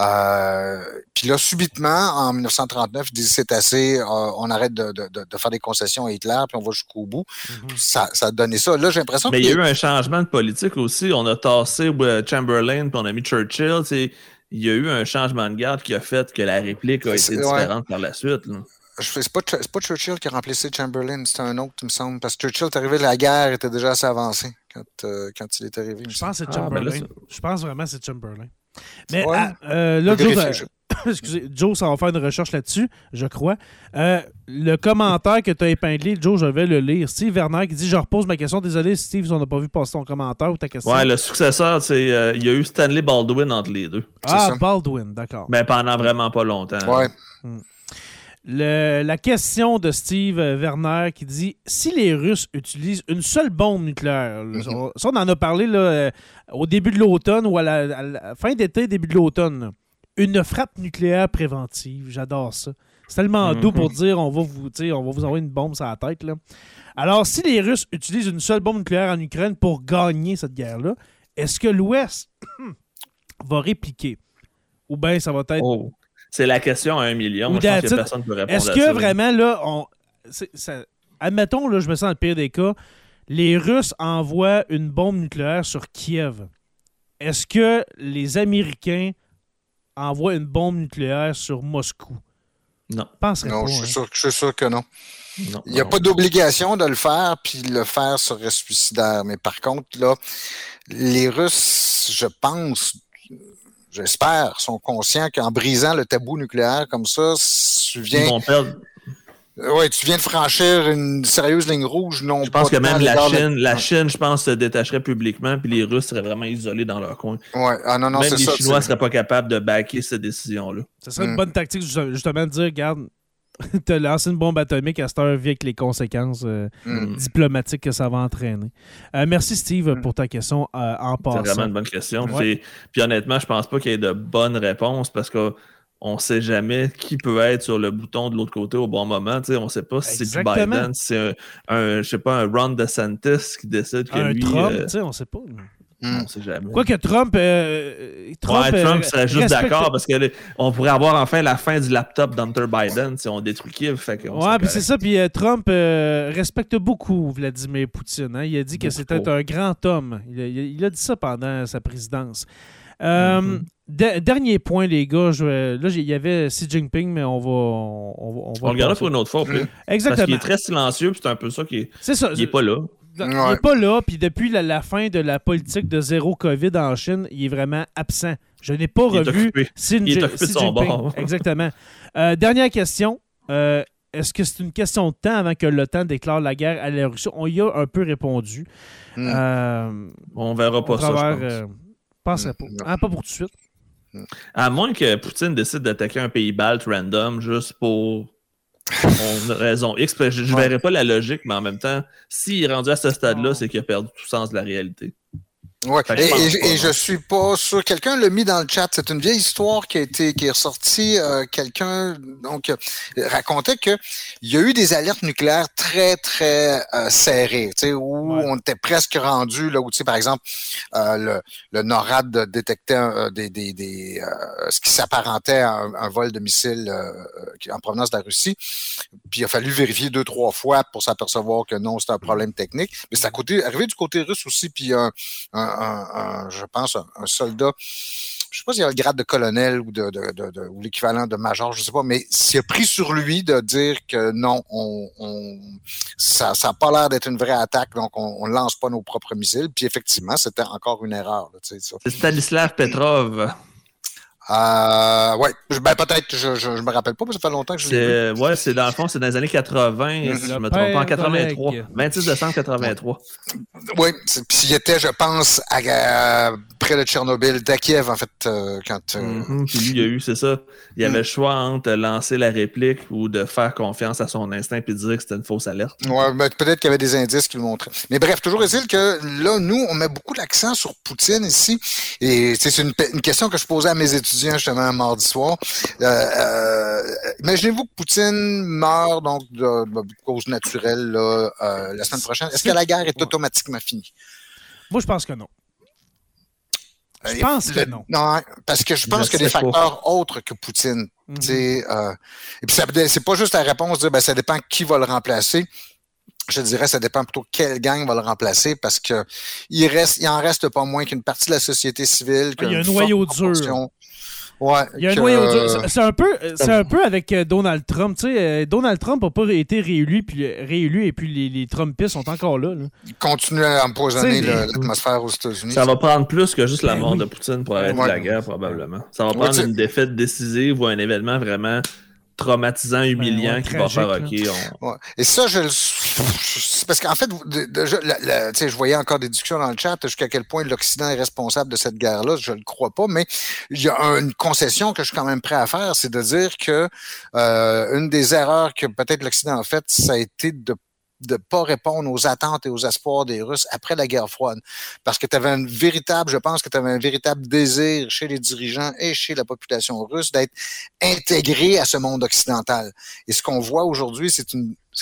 Euh, puis là, subitement, en 1939, ils disent c'est assez, euh, on arrête de, faire des concessions à Hitler, puis on va jusqu'au bout. Mhm. ça, ça, a donné ça. Là, j'ai l'impression Mais il y a eu un changement de politique aussi. On a tassé Chamberlain, puis on a mis Churchill. Il y a eu un changement de garde qui a fait que la réplique a été différente par la suite. Là c'est pas, pas, Churchill qui a remplacé Chamberlain, c'était un autre, il me semble. Parce que Churchill est arrivé, la guerre était déjà assez avancée quand, euh, quand il est arrivé. Je pense que c'est ah, ben Chamberlain. je pense vraiment que c'est Chamberlain. Mais ah, euh, là, Joe, excusez, Joe, ça va faire une recherche là-dessus, je crois. Euh, le commentaire que tu as épinglé, Joe, je vais le lire. Steve Werner qui dit Je repose ma question. Désolé, Steve, on n'a pas vu passer ton commentaire ou ta question. Ouais, le successeur, c'est il y a eu Stanley Baldwin entre les deux. Ah, Baldwin, d'accord. Mais pendant vraiment pas longtemps. Ouais. La question de Steve Werner qui dit si les Russes utilisent une seule bombe nucléaire, mhm. ça on en a parlé là, euh, au début de l'automne ou à la, fin d'été, début de l'automne, une frappe nucléaire préventive, j'adore ça. C'est tellement doux pour mhm. dire on va vous on va vous envoyer une bombe sur la tête. Là. Alors, si les Russes utilisent une seule bombe nucléaire en Ukraine pour gagner cette guerre-là, est-ce que l'Ouest va répliquer? Ou bien ça va être oh. C'est la question à un million. je pense que personne ne peut répondre Est-ce que vraiment, là, on... admettons, là, je me sens dans le pire des cas, les Russes envoient une bombe nucléaire sur Kiev. Est-ce que les Américains envoient une bombe nucléaire sur Moscou? Non. non, je, suis hein. sûr, je, suis sûr, que non. Il n'y a pas d'obligation de le faire, puis le faire serait suicidaire. Mais par contre, là, les Russes, je pense, j'espère, sont conscients qu'en brisant le tabou nucléaire comme ça, tu viens. Oui, tu viens de franchir une sérieuse ligne rouge. Non, je pense que même la Chine, la Chine, je pense, se détacherait publiquement, puis les Russes seraient vraiment isolés dans leur coin. Ouais, ah non, non, Même les Chinois ne seraient pas capables de backer cette décision-là. Ce serait une bonne tactique, justement, de dire, regarde, as lancé une bombe atomique à cette heure, avec les conséquences euh, mm. diplomatiques que ça va entraîner. Euh, merci, Steve, mm. pour ta question euh, en passant. C'est vraiment une bonne question. Puis honnêtement, je pense pas qu'il y ait de bonnes réponses parce qu'on ne sait jamais qui peut être sur le bouton de l'autre côté au bon moment. on ne sait pas si c'est Biden, c'est un, je sais pas, un Ron DeSantis qui décide que un lui... Trump, on ne sait pas. Hmm. On sait jamais. Quoique Trump. Euh, Trump, Trump serait juste d'accord parce qu'on pourrait avoir enfin la fin du laptop d'Hunter Biden si on détruit Kiev. Fait ouais, puis c'est ça. Puis euh, Trump euh, respecte beaucoup Vladimir Poutine. Hein. Il a dit que c'était un grand homme. Il a, dit ça pendant sa présidence. Euh, Mhm. de- dernier point, les gars. je là, il y avait Xi Jinping, mais on va. On, on va, on va On le gardera passer. pour une autre fois. pire. Parce qu'il Exactement. est très silencieux, puis c'est un peu ça qui est. C'est ça. Il est pas là. Il n'est pas là, puis depuis la, la fin de la politique de zéro COVID en Chine, il est vraiment absent. Je n'ai pas Il revu. Xi, Il est Ji- occupé de Xi son Jinping. bord. Exactement. Euh, dernière question. Euh, Est-ce que c'est une question de temps avant que l'OTAN déclare la guerre à la Russie? On y a un peu répondu. Hmm. Euh, On verra pas ça, travers, je pense. euh, pas. Non. Ah, pas pour tout de suite. À moins que Poutine décide d'attaquer un pays balte random juste pour une raison X. Je ne Ouais. pas la logique, mais en même temps, s'il est rendu à ce stade-là, c'est qu'il a perdu tout sens de la réalité. Ouais. Et, je et- je suis pas sûr. Quelqu'un l'a mis dans le chat. C'est une vieille histoire qui a été qui est ressortie. euh, Quelqu'un donc euh, racontait que il y a eu des alertes nucléaires très très euh, serrées, tu sais, où Ouais. on était presque rendu là où tu sais par exemple euh, le, le NORAD détectait des, des, des ce qui s'apparentait à un, un vol de missiles qui- en provenance de la Russie. Puis il a fallu vérifier deux trois fois pour s'apercevoir que non c'était un problème technique. Mais c'est à côté arrivé du côté russe aussi. Puis un, un, je pense, un, soldat. Je sais pas s'il a le grade de colonel ou de, ou l'équivalent de major, je sais pas, mais a pris sur lui de dire que non, on, ça n'a pas l'air d'être une vraie attaque, donc on, ne lance pas nos propres missiles. Puis effectivement, c'était encore une erreur. C'est Stanislav Petrov. Euh, ouais, je- ben peut-être, je, je, je me rappelle pas, parce que ça fait longtemps que je l'ai vu. C'est, ouais, c'est dans le fond, c'est dans les années 80, si je me trompe pas, en père 83. d'Oleg. 26 décembre 83. Oui, c'est- puis il était, je pense, à, à- près de Tchernobyl, à Kiev, en fait, euh, quand. euh, Mhm, Puis lui, il y a eu, c'est ça. Il y avait Mm. le choix entre lancer la réplique ou de faire confiance à son instinct et dire que c'était une fausse alerte. Ouais, ben, peut-être qu'il y avait des indices qui le montraient. Mais bref, toujours est-il que là, nous, on met beaucoup l'accent sur Poutine ici. Et c'est une, une question que je posais à mes étudiants justement mardi soir. Euh, euh, Imaginez-vous que Poutine meurt donc de, de cause naturelle là, euh, la semaine prochaine. Est-ce que la guerre est automatiquement finie? Moi, je pense que non. Je pense que non. Non, parce que je pense Je que des pas. facteurs autres que Poutine. Mhm. Tu sais, euh, et puis ça- c'est pas juste la réponse de dire ben, ça dépend qui va le remplacer. Je dirais ça dépend plutôt quelle gang va le remplacer parce que il reste, il en reste pas moins qu'une partie de la société civile. Ah, il y a un noyau dur. Ouais, Il y a un noyau dur. C'est- un peu, c'est un peu avec euh, Donald Trump. Tu sais, euh, Donald Trump n'a pas été réélu, puis euh, réélu, et puis les, les Trumpistes sont encore là. là. continue à empoisonner Tu sais, le- mais- l'atmosphère aux États-Unis. Ça va prendre plus que juste la Ben mort oui. de Poutine pour arrêter Ouais. la guerre, probablement. Ça va Ouais, prendre une défaite décisive ou un événement vraiment traumatisant, humiliant ouais, qui va faire OK. on- Ouais. Et ça, je le. Parce qu'en fait, de- la- la- je voyais encore des discussions dans le chat jusqu'à quel point l'Occident est responsable de cette guerre-là. Je ne le crois pas, mais il y a un- une concession que je suis quand même prêt à faire, c'est de dire que euh, une des erreurs que peut-être l'Occident a faites, ça a été de de pas répondre aux attentes et aux espoirs des Russes après la guerre froide. Parce que tu avais un véritable, je pense que tu avais un véritable désir chez les dirigeants et chez la population russe d'être intégré à ce monde occidental. Et ce qu'on voit aujourd'hui, c'est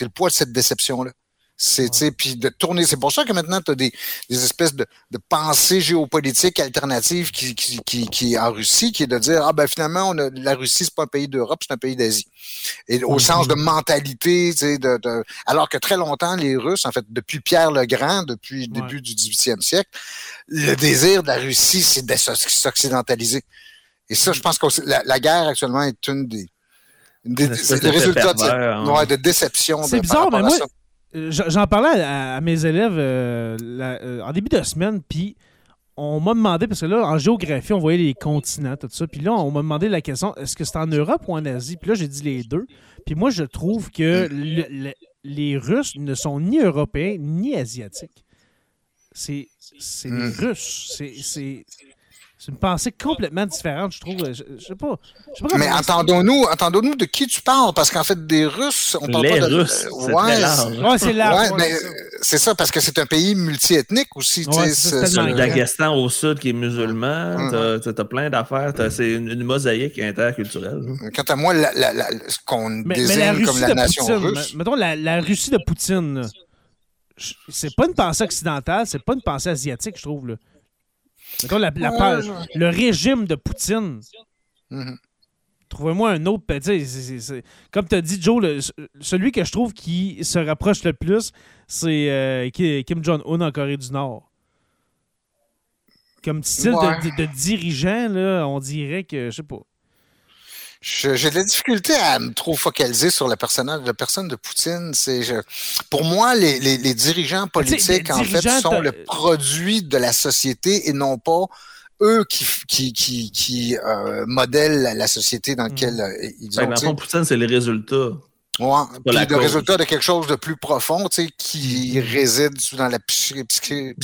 le poids de cette déception-là. C'est, puis de tourner. C'est pour ça que maintenant, tu as des, des espèces de, de pensées géopolitiques alternatives qui, qui, qui, qui, en Russie, qui est de dire, ah ben finalement, on a, la Russie, c'est pas un pays d'Europe, c'est un pays d'Asie. Et au Mhm. sens de mentalité, de, de, alors que très longtemps, les Russes, en fait, depuis Pierre le Grand, depuis le Ouais. début du 18e siècle, le désir de la Russie, c'est de s'oc- s'occidentaliser. Et ça, je pense que la, la guerre actuellement est une des, une des Une espèce c'est le d'effet résultat de, hein. ouais, de déception. C'est bizarre, par mais moi, ça. J'en j'en parlais à, à mes élèves euh, la- euh, en début de semaine, puis on m'a demandé, parce que là, en géographie, on voyait les continents, tout ça, puis là, on m'a demandé la question, est-ce que c'est en Europe ou en Asie? Puis là, j'ai dit les deux. Puis moi, je trouve que le- le- les Russes ne sont ni européens ni asiatiques. C'est c'est les Mm. Russes. C'est- C'est c'est une pensée complètement différente, je trouve. Je, je sais pas. Je sais pas Mais entendons-nous, entendons-nous de qui tu parles, parce qu'en fait, des Russes, on parle Les pas de Russes, c'est ouais, très large. Ouais, c'est ouais, mais c'est ça, parce que c'est un pays multiethnique aussi. tu Ouais, c'est c'est- c'est-. Le Daghestan au sud qui est musulman, Hum. t'as- t'as t'as plein d'affaires, t'as- c'est une, une mosaïque interculturelle. Quant à moi, la- la- la- ce qu'on Mais, mais désigne la Russie comme la de nation Poutine, russe, me- mettons la, la Russie de Poutine, c'est pas une pensée occidentale, c'est pas une pensée asiatique, je trouve. Là. Mettons la, la Ouais, page- ouais. le régime de Poutine. Mhm. Trouvez-moi un autre. tu sais, c'est- c'est- c'est- comme tu as dit, Joe, le- celui que je trouve qui se rapproche le plus, c'est euh, Ki- Kim Jong-un en Corée du Nord. comme style de, dirigeant, là, on dirait que, je sais pas. J'ai de la difficulté à me trop focaliser sur le personnage, la personne de Poutine. C'est, pour moi, les, dirigeants politiques, en fait, sont le produit de la société et non pas eux qui, qui, qui, qui euh, modèlent la société dans laquelle mmh. euh, ils ont. Dans Poutine, c'est les résultats. Ouais. Puis le résultat de quelque chose de plus profond, tu sais, qui réside dans la psyché.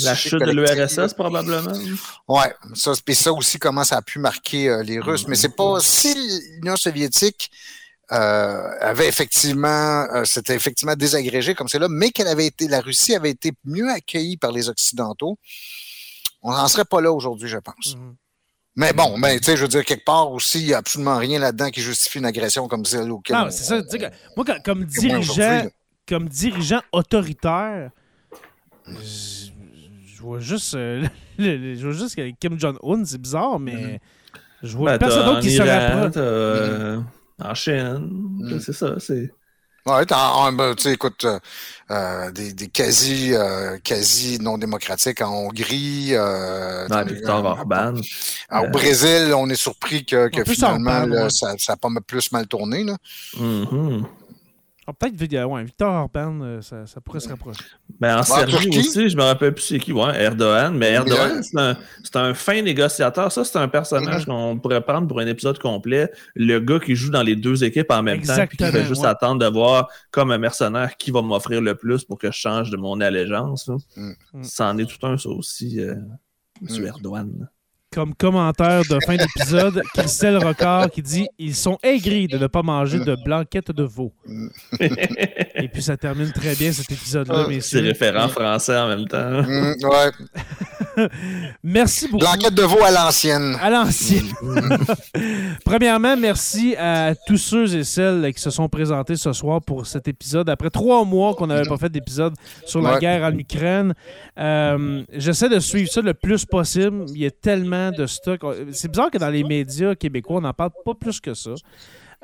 La chute de l'URSS, probablement. Ouais. Ça, et ça aussi, comment ça a pu marquer euh, les Russes. Mais c'est pas si l'Union soviétique euh, avait effectivement, euh, c'était effectivement désagrégé comme c'est là, mais qu'elle avait été, la Russie avait été mieux accueillie par les Occidentaux, on n'en serait pas là aujourd'hui, je pense. Mm-hmm. Mais bon, ben, tu sais, je veux dire, quelque part aussi, il n'y a absolument rien là-dedans qui justifie une agression comme celle auquel. Non, c'est ça. moi, comme dirigeant, comme dirigeant autoritaire, je vois juste, euh, je vois juste Kim Jong-un, c'est bizarre, mais mm-hmm. je vois ben, personne d'autre qui se rapproche. Euh, en Chine, mm. c'est ça, c'est. Ouais, ben, tu sais, écoute, euh, euh, des, des, quasi, euh, quasi non démocratiques en Hongrie. Euh, Victor Orban. au Brésil, on est surpris que, que finalement, ça, ça a pas plus mal tourné. Là. Mm-hmm. Ah, peut-être ouais, Victor Orban, euh, ça, ça, pourrait se rapprocher. Ben, en Serbie aussi, je me rappelle plus c'est qui, ouais, Erdogan. Mais Erdogan, c'est un, un, fin négociateur. Ça, c'est un personnage qu'on pourrait prendre pour un épisode complet. Le gars qui joue dans les deux équipes en même temps, puis qui fait juste attendre de voir, comme un mercenaire, qui va m'offrir le plus pour que je change de mon allégeance. Mm. Ça en est tout un, ça aussi, euh, M. Mm. Erdogan comme commentaire de fin d'épisode, Christelle Rocard qui dit Ils sont aigris de ne pas manger de blanquette de veau. Et puis ça termine très bien cet épisode-là, ah, C'est référent français en même temps. Mm, ouais. merci beaucoup. Blanquette de veau à l'ancienne. À l'ancienne. Premièrement, merci à tous ceux et celles qui se sont présentés ce soir pour cet épisode. Après trois mois qu'on n'avait pas fait d'épisode sur la guerre en Ukraine, euh, j'essaie de suivre ça le plus possible. Il y a tellement de stock. C'est bizarre que dans les médias québécois, on n'en parle pas plus que ça.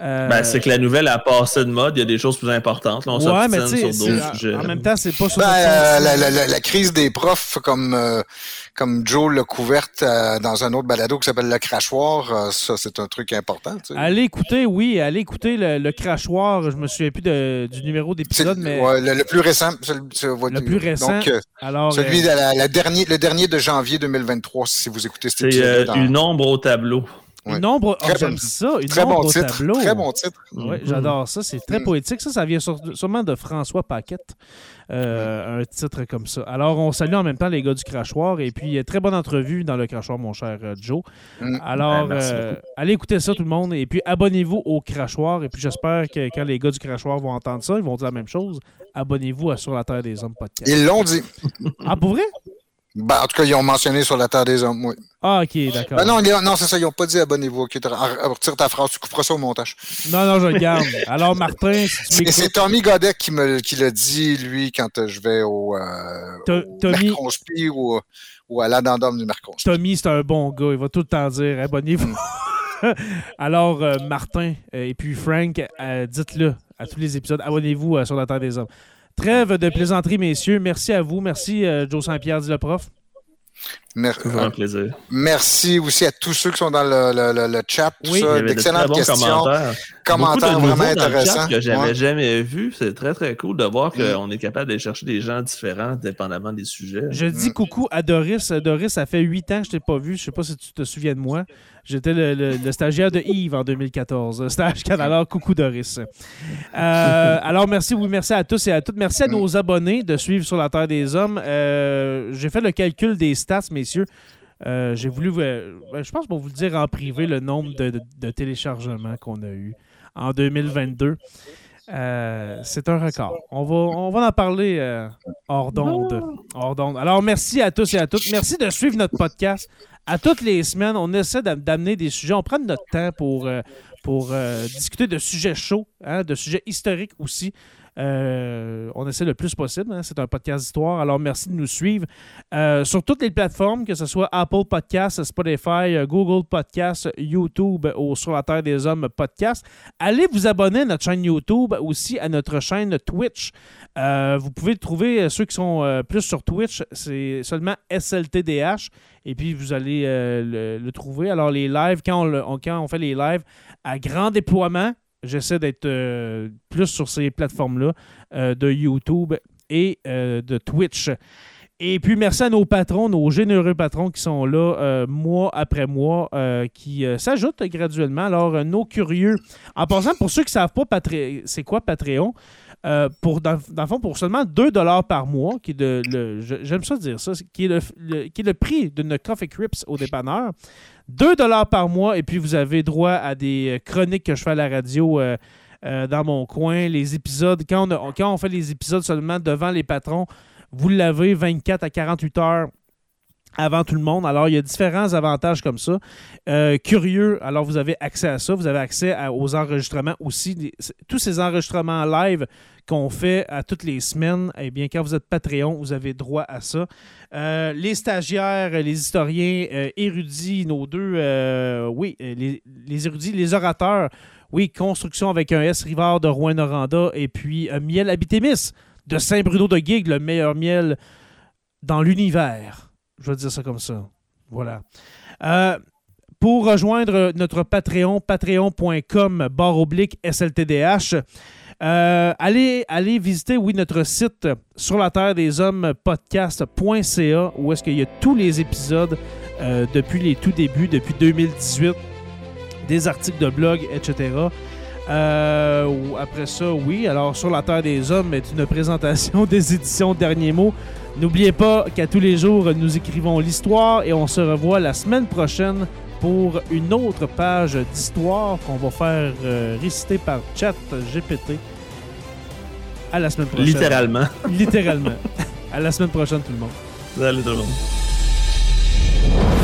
Euh, ben, c'est que la nouvelle a passé de mode, il y a des choses plus importantes. on ouais, mais sur d'autres sujets. En même temps, c'est pas sur ben, euh, la, crise des profs, comme, euh, comme Joe l'a couverte dans un autre balado qui s'appelle Le Crachoir, ça, c'est un truc important. Allez écouter, oui, allez écouter le, Crachoir. Je me souviens plus du numéro d'épisode, mais. le, plus récent. Le, plus récent. Donc, alors, celui de la, dernier, le dernier de janvier 2023, si vous écoutez cet épisode. C'est une ombre au tableau. Une ombre, oh, j'aime ça, une très bon titre, tableau. Très bon titre. Oui, j'adore ça. C'est très mm. poétique. Ça, ça vient sûrement de François Paquette, euh, un titre comme ça. Alors, on salue en même temps les gars du crachoir. Et puis, très bonne entrevue dans le crachoir, mon cher euh, Joe. Mm. Alors, ben, euh, allez écouter ça, tout le monde. Et puis, abonnez-vous au crachoir. Et puis, j'espère que quand les gars du crachoir vont entendre ça, ils vont dire la même chose. Abonnez-vous à Sur la Terre des Hommes podcast. Ils l'ont dit. Ah, pour vrai? Ben, en tout cas, ils ont mentionné sur la Terre des Hommes, oui. Ah, ok, d'accord. Ben non, non c'est ça, ils n'ont pas dit abonnez-vous. Okay, retire ta phrase, tu couperas ça au montage. Non, non, je le garde. Alors, Martin, si tu C'est Tommy Godet qui me qui l'a dit, lui, quand euh, je vais au euh, Tommy... ou, ou à l'addendum du Mercronspi. Tommy, c'est un bon gars. Il va tout le temps dire abonnez-vous. Mm. Alors, euh, Martin et puis Frank, dites-le à tous les épisodes, abonnez-vous sur la Terre des Hommes. Trêve de plaisanterie, messieurs. Merci à vous. Merci, euh, Joe Saint-Pierre, dit le prof. Merci. un plaisir. Merci aussi à tous ceux qui sont dans le, chat. oui, d'excellentes questions. Commentaires, commentaires vraiment intéressants. que j'avais jamais vu. C'est très, très cool de voir qu'on est capable d'aller chercher des gens différents, dépendamment des sujets. Je dis coucou à Doris. Doris, ça fait huit ans que je ne t'ai pas vu. Je ne sais pas si tu te souviens de moi. J'étais le, stagiaire de Yves en 2014. Stage Canada. Coucou Doris. Euh, alors, merci, oui, merci à tous et à toutes. Merci à nos abonnés de suivre sur la Terre des Hommes. Euh, j'ai fait le calcul des stats, messieurs. Euh, j'ai voulu, ben, je pense pour vous le dire en privé, le nombre de, téléchargements qu'on a eu en 2022. c'est un record. On va, on va en parler hors d'onde. Alors, merci à tous et à toutes. Merci de suivre notre podcast à toutes les semaines, on essaie d'amener des sujets. On prend notre temps pour, euh, pour euh, discuter de sujets chauds, hein, de sujets historiques aussi. Euh, on essaie le plus possible. Hein. C'est un podcast d'histoire. Alors, merci de nous suivre euh, sur toutes les plateformes, que ce soit Apple Podcasts, Spotify, euh, Google Podcasts, YouTube ou Sur la Terre des Hommes Podcast. Allez vous abonner à notre chaîne YouTube, aussi à notre chaîne Twitch. vous pouvez trouver, ceux qui sont plus sur Twitch, c'est seulement SLTDH. Et puis, vous allez le, trouver. Alors, les lives, quand on, quand on fait les lives à grand déploiement, J'essaie d'être euh, plus sur ces plateformes-là euh, de YouTube et euh, de Twitch. Et puis, merci à nos patrons, nos généreux patrons qui sont là mois après mois, qui s'ajoutent graduellement. Alors, nos curieux. En passant, pour ceux qui ne savent pas c'est quoi Patreon, pour, dans, le fond, pour seulement 2 par mois, qui est de, j'aime ça dire ça, qui est le, qui est le prix d'une Coffee Crips au dépanneur, 2 dollars par mois et puis vous avez droit à des euh, chroniques que je fais à la radio euh, euh, dans mon coin. Les épisodes, quand on, quand on fait les épisodes seulement devant les patrons, vous l'avez 24 à 48 heures avant tout le monde. Alors, il y a différents avantages comme ça. curieux, alors vous avez accès à ça. Vous avez accès aux enregistrements aussi. tous ces enregistrements live qu'on fait à toutes les semaines, eh bien, quand vous êtes Patreon, vous avez droit à ça. Euh, les stagiaires, les historiens euh, érudits, nos deux, euh, oui, les, érudits, les orateurs, oui, construction avec un S Rivard de Rouen-Noranda et puis miel Abitémis de Saint-Bruno de Guigue, le meilleur miel dans l'univers. Je vais dire ça comme ça. Voilà. pour rejoindre notre Patreon, patreon.com barre oblique SLTDH, euh, allez, allez visiter, oui, notre site sur la terre des hommes podcast.ca où est-ce qu'il y a tous les épisodes euh, depuis les tout débuts, depuis 2018, des articles de blog, etc. Euh, après ça, oui, alors sur la terre des hommes est une présentation des éditions Dernier Mot. N'oubliez pas qu'à tous les jours, nous écrivons l'histoire et on se revoit la semaine prochaine pour une autre page d'histoire qu'on va faire euh, réciter par chat GPT. À la semaine prochaine. Littéralement. Littéralement. à la semaine prochaine, tout le monde. Salut tout le monde.